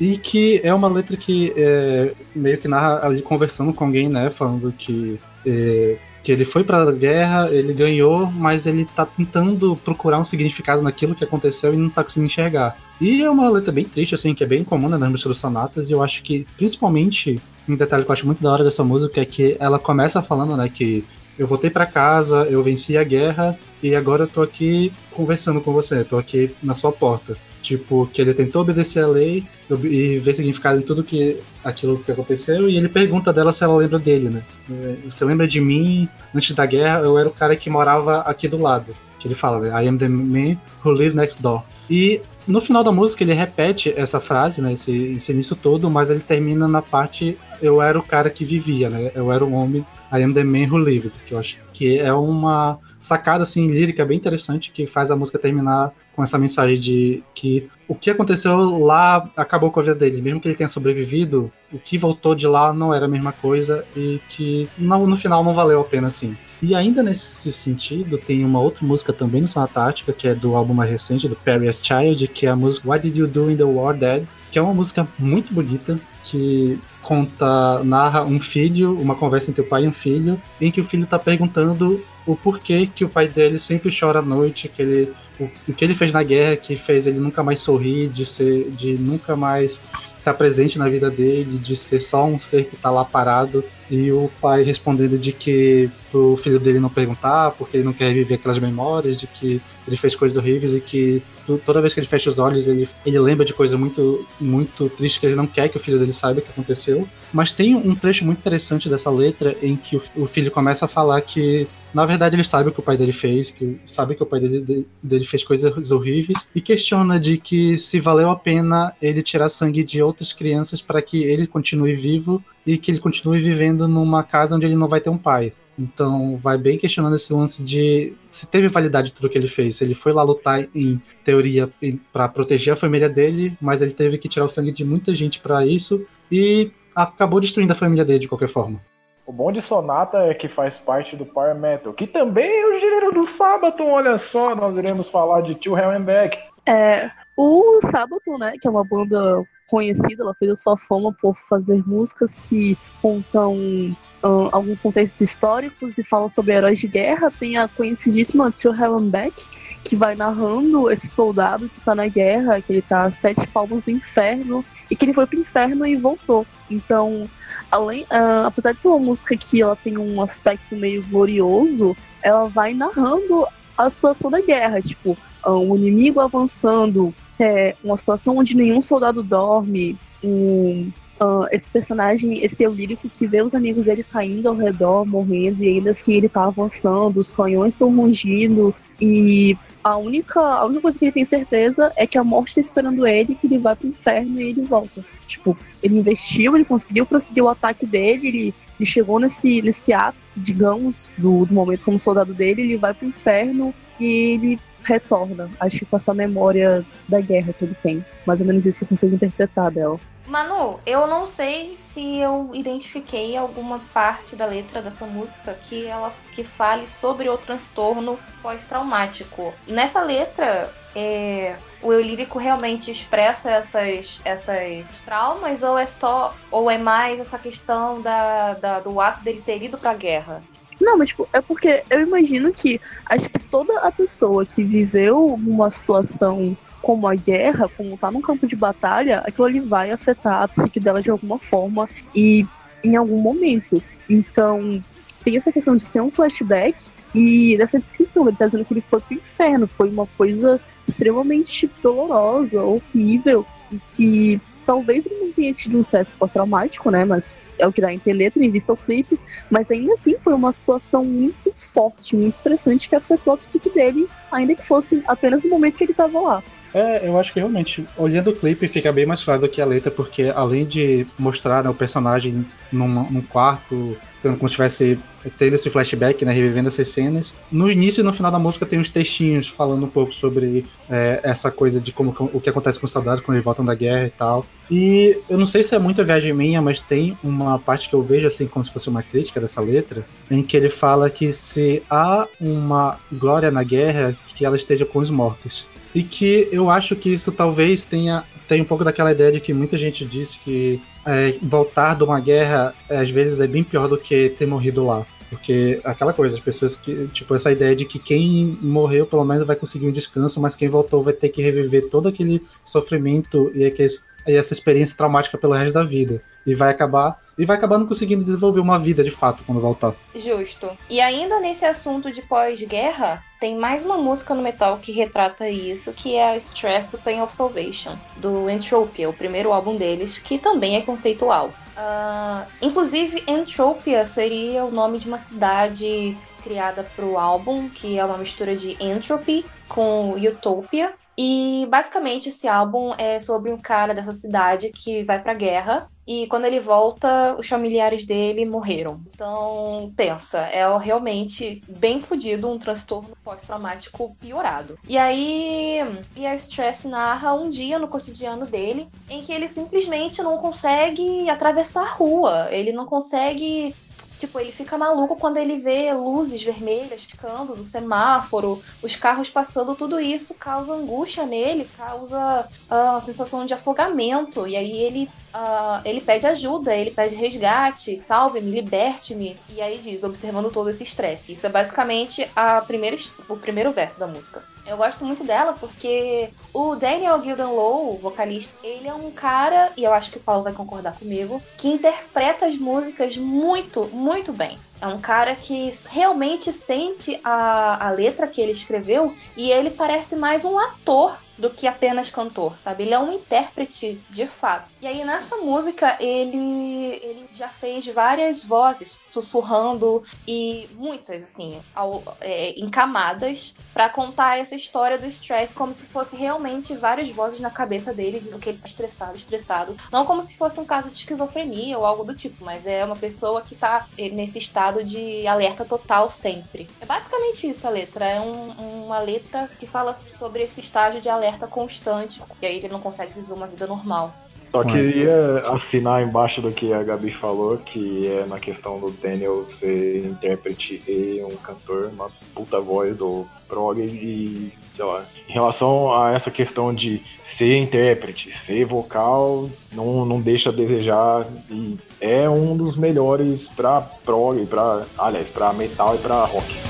E que é uma letra que é, meio que narra ali conversando com alguém, né, falando que é, que ele foi para a guerra, ele ganhou, mas ele tá tentando procurar um significado naquilo que aconteceu e não tá conseguindo enxergar. E é uma letra bem triste, assim, que é bem comum né, nas músicas sonatas, e eu acho que, principalmente, um detalhe que eu acho muito da hora dessa música é que ela começa falando, né, que eu voltei para casa, eu venci a guerra e agora eu tô aqui conversando com você, tô aqui na sua porta. Tipo, que ele tentou obedecer a lei e ver significado em tudo que aquilo que aconteceu, e ele pergunta dela se ela lembra dele, né? É, você lembra de mim? Antes da guerra, eu era o cara que morava aqui do lado. Que ele fala, né? I am the man who live next door. E no final da música ele repete essa frase, né? Esse, esse início todo, mas ele termina na parte eu era o cara que vivia, né? Eu era o homem I am the man who lived, que eu acho que é uma sacada assim lírica bem interessante que faz a música terminar com essa mensagem de que o que aconteceu lá acabou com a vida dele, mesmo que ele tenha sobrevivido, o que voltou de lá não era a mesma coisa e que no, final não valeu a pena assim. E ainda nesse sentido, tem uma outra música também no Sonata Tática, que é do álbum mais recente, do Perry as Child, que é a música What Did You Do in the War Dead, que é uma música muito bonita, que conta, narra um filho, uma conversa entre o pai e um filho, em que o filho está perguntando o porquê que o pai dele sempre chora à noite, que ele o, o que ele fez na guerra que fez ele nunca mais sorrir, de ser, de nunca mais estar presente na vida dele, de ser só um ser que está lá parado e o pai respondendo de que o filho dele não perguntar, porque ele não quer viver aquelas memórias, de que ele fez coisas horríveis e que toda vez que ele fecha os olhos ele, ele lembra de coisa muito, muito triste que ele não quer que o filho dele saiba que aconteceu. Mas tem um trecho muito interessante dessa letra em que o, o filho começa a falar que na verdade, ele sabe o que o pai dele fez, que sabe que o pai dele, dele fez coisas horríveis e questiona de que se valeu a pena ele tirar sangue de outras crianças para que ele continue vivo e que ele continue vivendo numa casa onde ele não vai ter um pai. Então, vai bem questionando esse lance de se teve validade tudo que ele fez. Ele foi lá lutar, em teoria, para proteger a família dele, mas ele teve que tirar o sangue de muita gente para isso e acabou destruindo a família dele de qualquer forma. O bom de Sonata é que faz parte do Power Metal, que também é o gênero do Sabaton, olha só, nós iremos falar de Tio Hell and Back. É, o Sabaton, né, que é uma banda conhecida, ela fez a sua fama por fazer músicas que contam um, alguns contextos históricos e falam sobre heróis de guerra. Tem a conhecidíssima Tio Back, que vai narrando esse soldado que tá na guerra, que ele tá a sete palmos do inferno, e que ele foi pro inferno e voltou. Então, além, uh, apesar de ser uma música que ela tem um aspecto meio glorioso, ela vai narrando a situação da guerra, tipo, uh, um inimigo avançando, é, uma situação onde nenhum soldado dorme, um, uh, esse personagem, esse eu lírico que vê os amigos dele caindo ao redor, morrendo, e ainda assim ele tá avançando, os canhões estão rugindo, e a única, a única coisa que ele tem certeza é que a morte tá esperando ele, que ele vai pro inferno e ele volta. Tipo, ele investiu, ele conseguiu prosseguir o ataque dele, ele, ele chegou nesse, nesse ápice, digamos, do, do momento como soldado dele, ele vai pro inferno e ele retorna. Acho que com essa memória da guerra que ele tem. Mais ou menos isso que eu consigo interpretar dela. Manu, eu não sei se eu identifiquei alguma parte da letra dessa música que ela que fale sobre o transtorno pós-traumático. Nessa letra, é, o eu lírico realmente expressa essas, essas traumas ou é só ou é mais essa questão da, da do ato dele ter ido para a guerra? Não, mas tipo, é porque eu imagino que acho que toda a pessoa que viveu uma situação como a guerra, como tá num campo de batalha, aquilo ali vai afetar a psique dela de alguma forma e em algum momento. Então, tem essa questão de ser um flashback e dessa descrição, ele tá dizendo que ele foi pro inferno, foi uma coisa extremamente dolorosa, horrível, e que talvez ele não tenha tido um estresse pós-traumático, né? Mas é o que dá a entender, tendo visto o clipe. Mas ainda assim foi uma situação muito forte, muito estressante que afetou a psique dele, ainda que fosse apenas no momento que ele estava lá. É, eu acho que realmente, olhando o clipe, fica bem mais claro do que a letra, porque além de mostrar né, o personagem num, num quarto, como se estivesse tendo esse flashback, né, revivendo essas cenas, no início e no final da música tem uns textinhos falando um pouco sobre é, essa coisa de como o que acontece com os soldados quando eles voltam da guerra e tal. E eu não sei se é muita viagem minha, mas tem uma parte que eu vejo assim como se fosse uma crítica dessa letra, em que ele fala que se há uma glória na guerra, que ela esteja com os mortos. E que eu acho que isso talvez tenha, tenha um pouco daquela ideia de que muita gente disse que é, voltar de uma guerra às vezes é bem pior do que ter morrido lá. Porque aquela coisa, as pessoas que. Tipo, essa ideia de que quem morreu pelo menos vai conseguir um descanso, mas quem voltou vai ter que reviver todo aquele sofrimento e, aquele, e essa experiência traumática pelo resto da vida. E vai acabar. E vai acabar não conseguindo desenvolver uma vida de fato quando voltar. Justo. E ainda nesse assunto de pós-guerra, tem mais uma música no metal que retrata isso, que é a Stress do Pain of Salvation, do Entropia, o primeiro álbum deles, que também é conceitual. Uh, inclusive, Entropia seria o nome de uma cidade criada para o álbum, que é uma mistura de Entropy com Utopia. E basicamente esse álbum é sobre um cara dessa cidade que vai pra guerra e quando ele volta, os familiares dele morreram. Então, pensa, é realmente bem fodido, um transtorno pós-traumático piorado. E aí, e a Stress narra um dia no cotidiano dele em que ele simplesmente não consegue atravessar a rua, ele não consegue Tipo, ele fica maluco quando ele vê luzes vermelhas ficando no semáforo, os carros passando, tudo isso causa angústia nele, causa uh, a sensação de afogamento. E aí ele Uh, ele pede ajuda, ele pede resgate, salve-me, liberte-me. E aí diz, observando todo esse estresse. Isso é basicamente a primeira, o primeiro verso da música. Eu gosto muito dela porque o Daniel Gilden Lowe, vocalista, ele é um cara, e eu acho que o Paulo vai concordar comigo, que interpreta as músicas muito, muito bem. É um cara que realmente sente a, a letra que ele escreveu e ele parece mais um ator do que apenas cantor, sabe? Ele é um intérprete de fato. E aí nessa música ele, ele já fez várias vozes sussurrando e muitas assim, ao, é, em camadas para contar essa história do stress como se fosse realmente várias vozes na cabeça dele dizendo que ele tá estressado, estressado. Não como se fosse um caso de esquizofrenia ou algo do tipo, mas é uma pessoa que tá nesse estado de alerta total sempre. É basicamente isso a letra. É um, uma letra que fala sobre esse estágio de alerta constante, e aí ele não consegue viver uma vida normal. Só queria assinar embaixo do que a Gabi falou, que é na questão do Daniel ser intérprete e um cantor, uma puta voz do prog e, sei lá, em relação a essa questão de ser intérprete, ser vocal, não, não deixa a desejar e é um dos melhores pra prog, pra, aliás, pra metal e pra rock.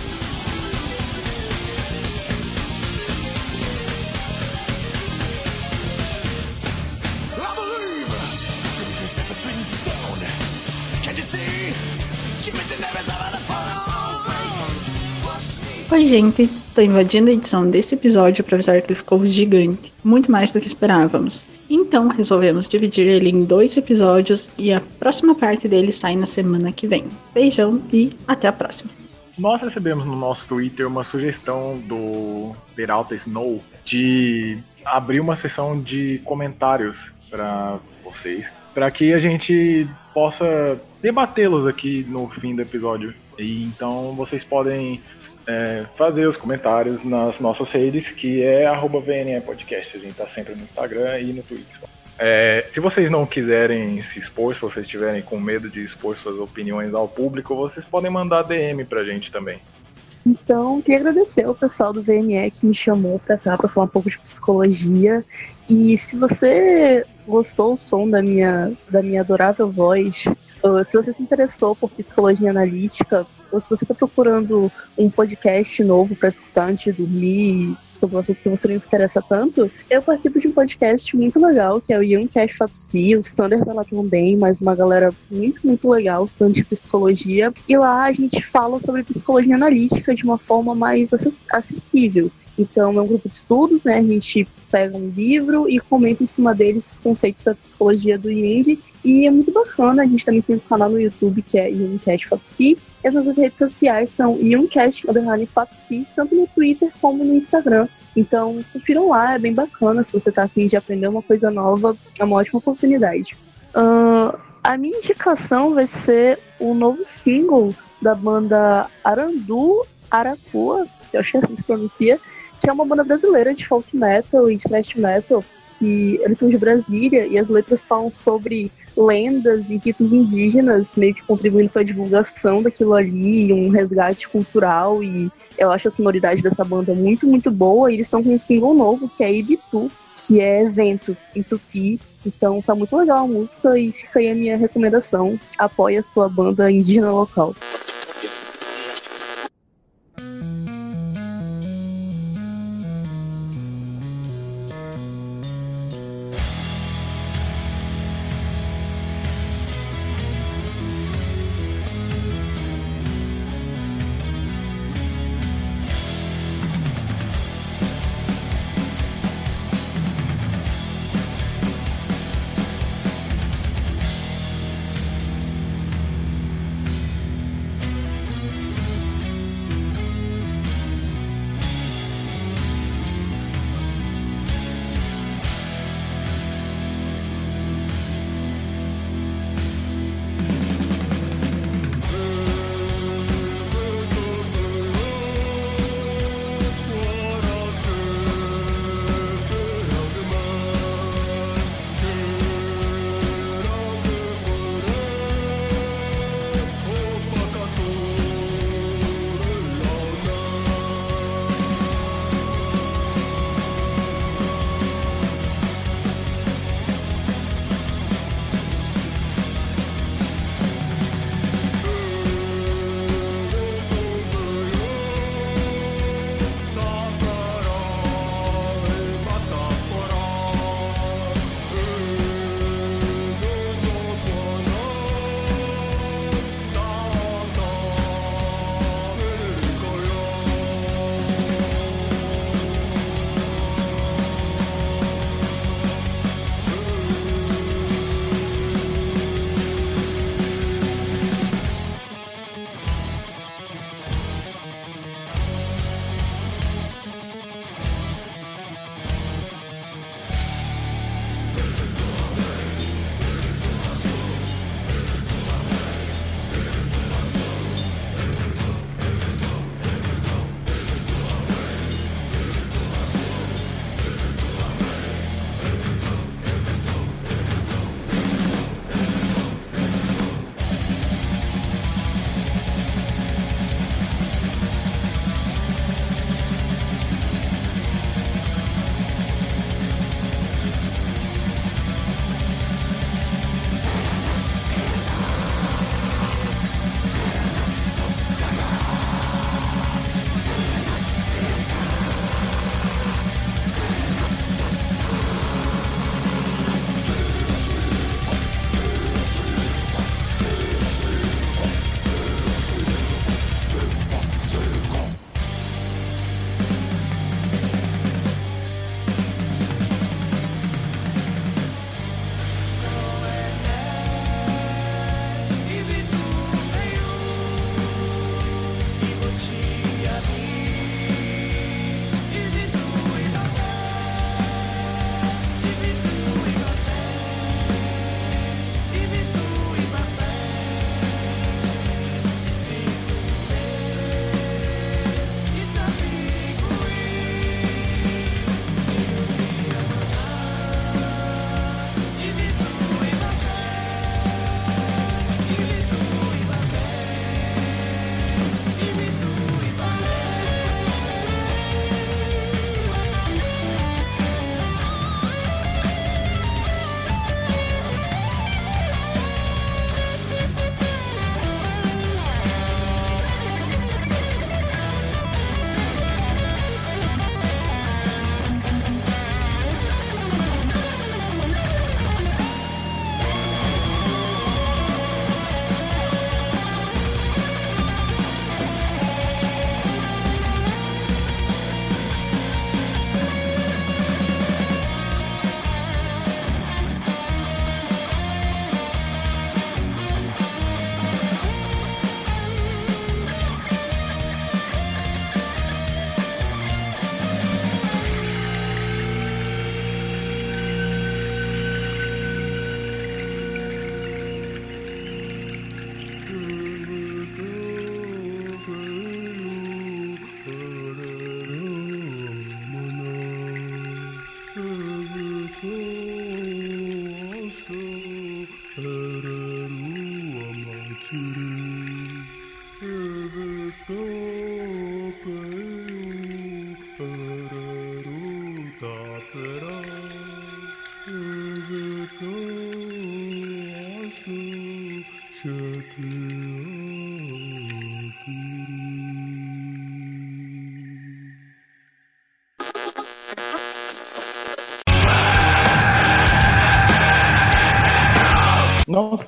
Oi, gente. Tô invadindo a edição desse episódio para avisar que ele ficou gigante, muito mais do que esperávamos. Então, resolvemos dividir ele em dois episódios e a próxima parte dele sai na semana que vem. Beijão e até a próxima. Nós recebemos no nosso Twitter uma sugestão do Peralta Snow de abrir uma sessão de comentários para vocês, para que a gente possa debatê-los aqui no fim do episódio. E então vocês podem é, fazer os comentários nas nossas redes, que é VNE Podcast. A gente está sempre no Instagram e no Twitter. É, se vocês não quiserem se expor, se vocês estiverem com medo de expor suas opiniões ao público, vocês podem mandar DM pra gente também. Então, queria agradecer ao pessoal do VME que me chamou para cá para falar um pouco de psicologia. E se você gostou do som da minha, da minha adorável voz, uh, se você se interessou por psicologia analítica, Ou se você está procurando um podcast novo para escutar antes de dormir, sobre um assunto que você não se interessa tanto, eu participo de um podcast muito legal, que é o Young Cash Fapsi, o Sander tá lá também, mas uma galera muito, muito legal, estudando de psicologia, e lá a gente fala sobre psicologia analítica de uma forma mais acessível. Então, é um grupo de estudos, né? A gente pega um livro e comenta em cima deles os conceitos da psicologia do Jung. E é muito bacana. A gente também tem um canal no YouTube que é Jungcast Fapsi. E as nossas redes sociais são Jungcast Fapsi, tanto no Twitter como no Instagram. Então, confiram lá, é bem bacana. Se você está afim de aprender uma coisa nova, é uma ótima oportunidade. Uh, a minha indicação vai ser o novo single da banda Arandu Aracua, eu acho que é assim se pronuncia, que é uma banda brasileira de folk metal e de thrash metal, que eles são de Brasília e as letras falam sobre lendas e ritos indígenas, meio que contribuindo para a divulgação daquilo ali, um resgate cultural e eu acho a sonoridade dessa banda muito, muito boa. E eles estão com um single novo, que é Ibitu, que é evento em Tupi. Então tá muito legal a música e fica aí a minha recomendação. Apoie a sua banda indígena local.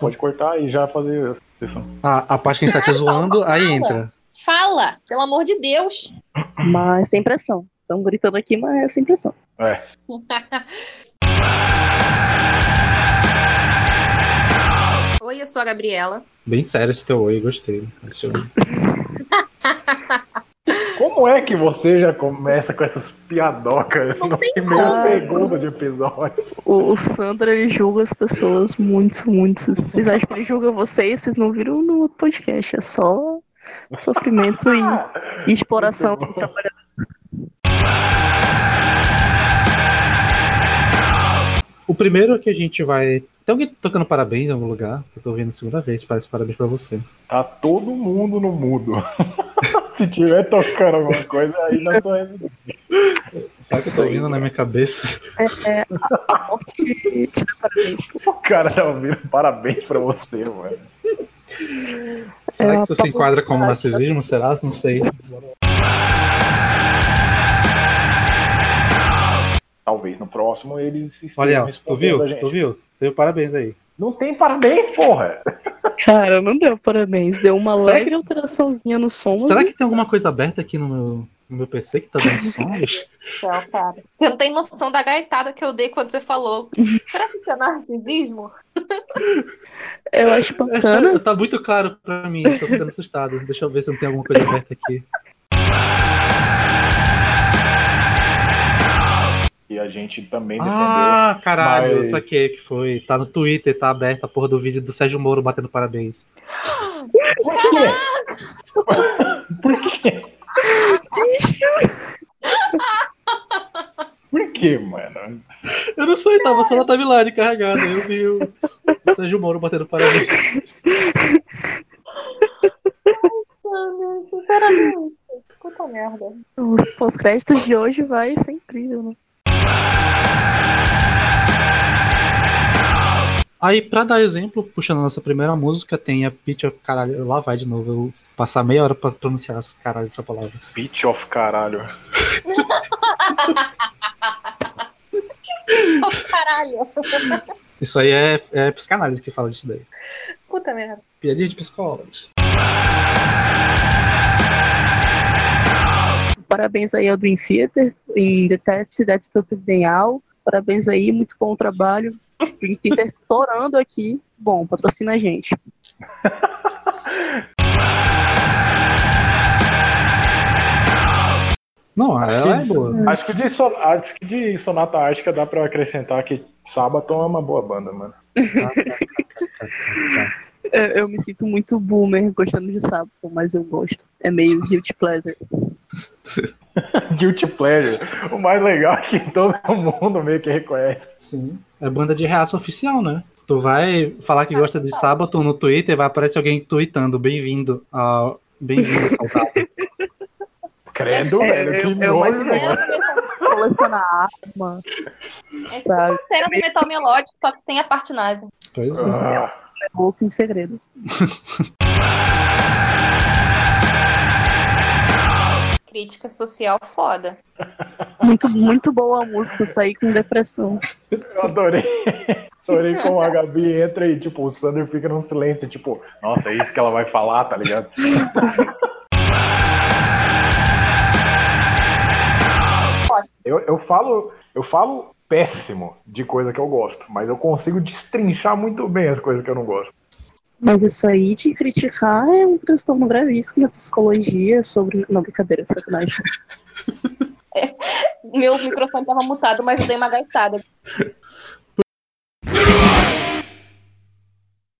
Pode cortar e já fazer a sessão. A, a parte que a gente tá te zoando, aí entra. Fala, pelo amor de Deus. Mas sem pressão. Estão gritando aqui, mas é sem pressão. É. Oi, eu sou a Gabriela. Bem sério esse teu oi, gostei. Adiciona. Como é que você já começa com essas piadocas Não no primeiro como. segundo de episódio? O, o Sandra, ele julga as pessoas muito, muito. Vocês acham que ele julga vocês? Vocês não viram no outro podcast. É só sofrimento e, e exploração do trabalhador. O primeiro que a gente vai. Tem alguém tocando parabéns em algum lugar? Eu tô ouvindo a segunda vez, parece parabéns pra você. Tá todo mundo no mudo. Se tiver tocando alguma coisa, aí na sua residência. Sabe que eu tô ouvindo na minha cabeça? É, é, a, morte parabéns. O cara tá ouvindo parabéns pra você, mano. Será É, que isso se enquadra como narcisismo? Será? Não sei. Talvez no próximo eles estejam Olha, tu viu? Tu viu? Teve parabéns aí. Não tem parabéns, porra! Cara, não deu parabéns. Deu uma Será leve que- alteraçãozinha no som. Será que tem alguma coisa aberta aqui no meu, no meu PC que tá dando sons? Céu, cara. Você não tem noção da gaitada que eu dei quando você falou. Será que isso é narcisismo? Eu acho É bacana. sério, tá muito claro pra mim, tô ficando assustado. Deixa eu ver se não tem alguma coisa aberta aqui. A gente também defendeu. Ah, caralho, mas- isso aqui que foi. Tá no Twitter, tá aberta a porra do vídeo do Sérgio Moro batendo parabéns. Por quê? Por quê? Por quê, mano? Eu não sei, tava só na timeline carregada. Eu vi o Sérgio Moro batendo parabéns. Ah, Sinceramente. Puta merda. Os pós-créditos de hoje vai ser incrível, né? Aí, pra dar exemplo, puxando a nossa primeira música, tem a Pitch of Caralho. Lá vai de novo, eu vou passar meia hora pra pronunciar esse caralho dessa palavra. Pitch of caralho. Caralho. Isso aí é, é psicanálise que fala disso daí. Puta merda. Piadinha de psicólogos. Parabéns aí ao Dream Theater em The Test That Stupid Day Parabéns aí, muito bom trabalho. Dream Theater torando aqui. Bom, patrocina a gente. Não, Acho que é boa. Acho que, de acho que de Sonata Ártica dá pra acrescentar que Sabaton é uma boa banda, mano. Eu, me sinto muito boomer gostando de Sabaton, mas eu gosto. É meio guilty pleasure. Guilty Pleasure. O mais legal é que todo mundo meio que reconhece. Sim. É banda de reaça oficial, né? Tu vai falar que gosta de Sabaton no Twitter, vai aparecer alguém tweetando, bem-vindo ao. Bem-vindo, soldado. Credo, É, velho, que nojo, mano. Colecionar arma, É tipo sabe? Cera do metal melódico, só que tem a parte nazi. Pois é. Ah, Bolsa em segredo. Crítica social foda. Muito, muito boa a música, eu saí com depressão. eu adorei. Adorei como a Gabi entra e, tipo, o Sander fica num silêncio, tipo, nossa, é isso que ela vai falar, tá ligado? Eu, eu falo, eu falo péssimo de coisa que eu gosto, mas eu consigo destrinchar muito bem as coisas que eu não gosto. Mas isso aí de criticar é um transtorno gravíssimo na psicologia sobre. Não, brincadeira, sacanagem. Meu microfone tava mutado, mas eu dei uma gastada.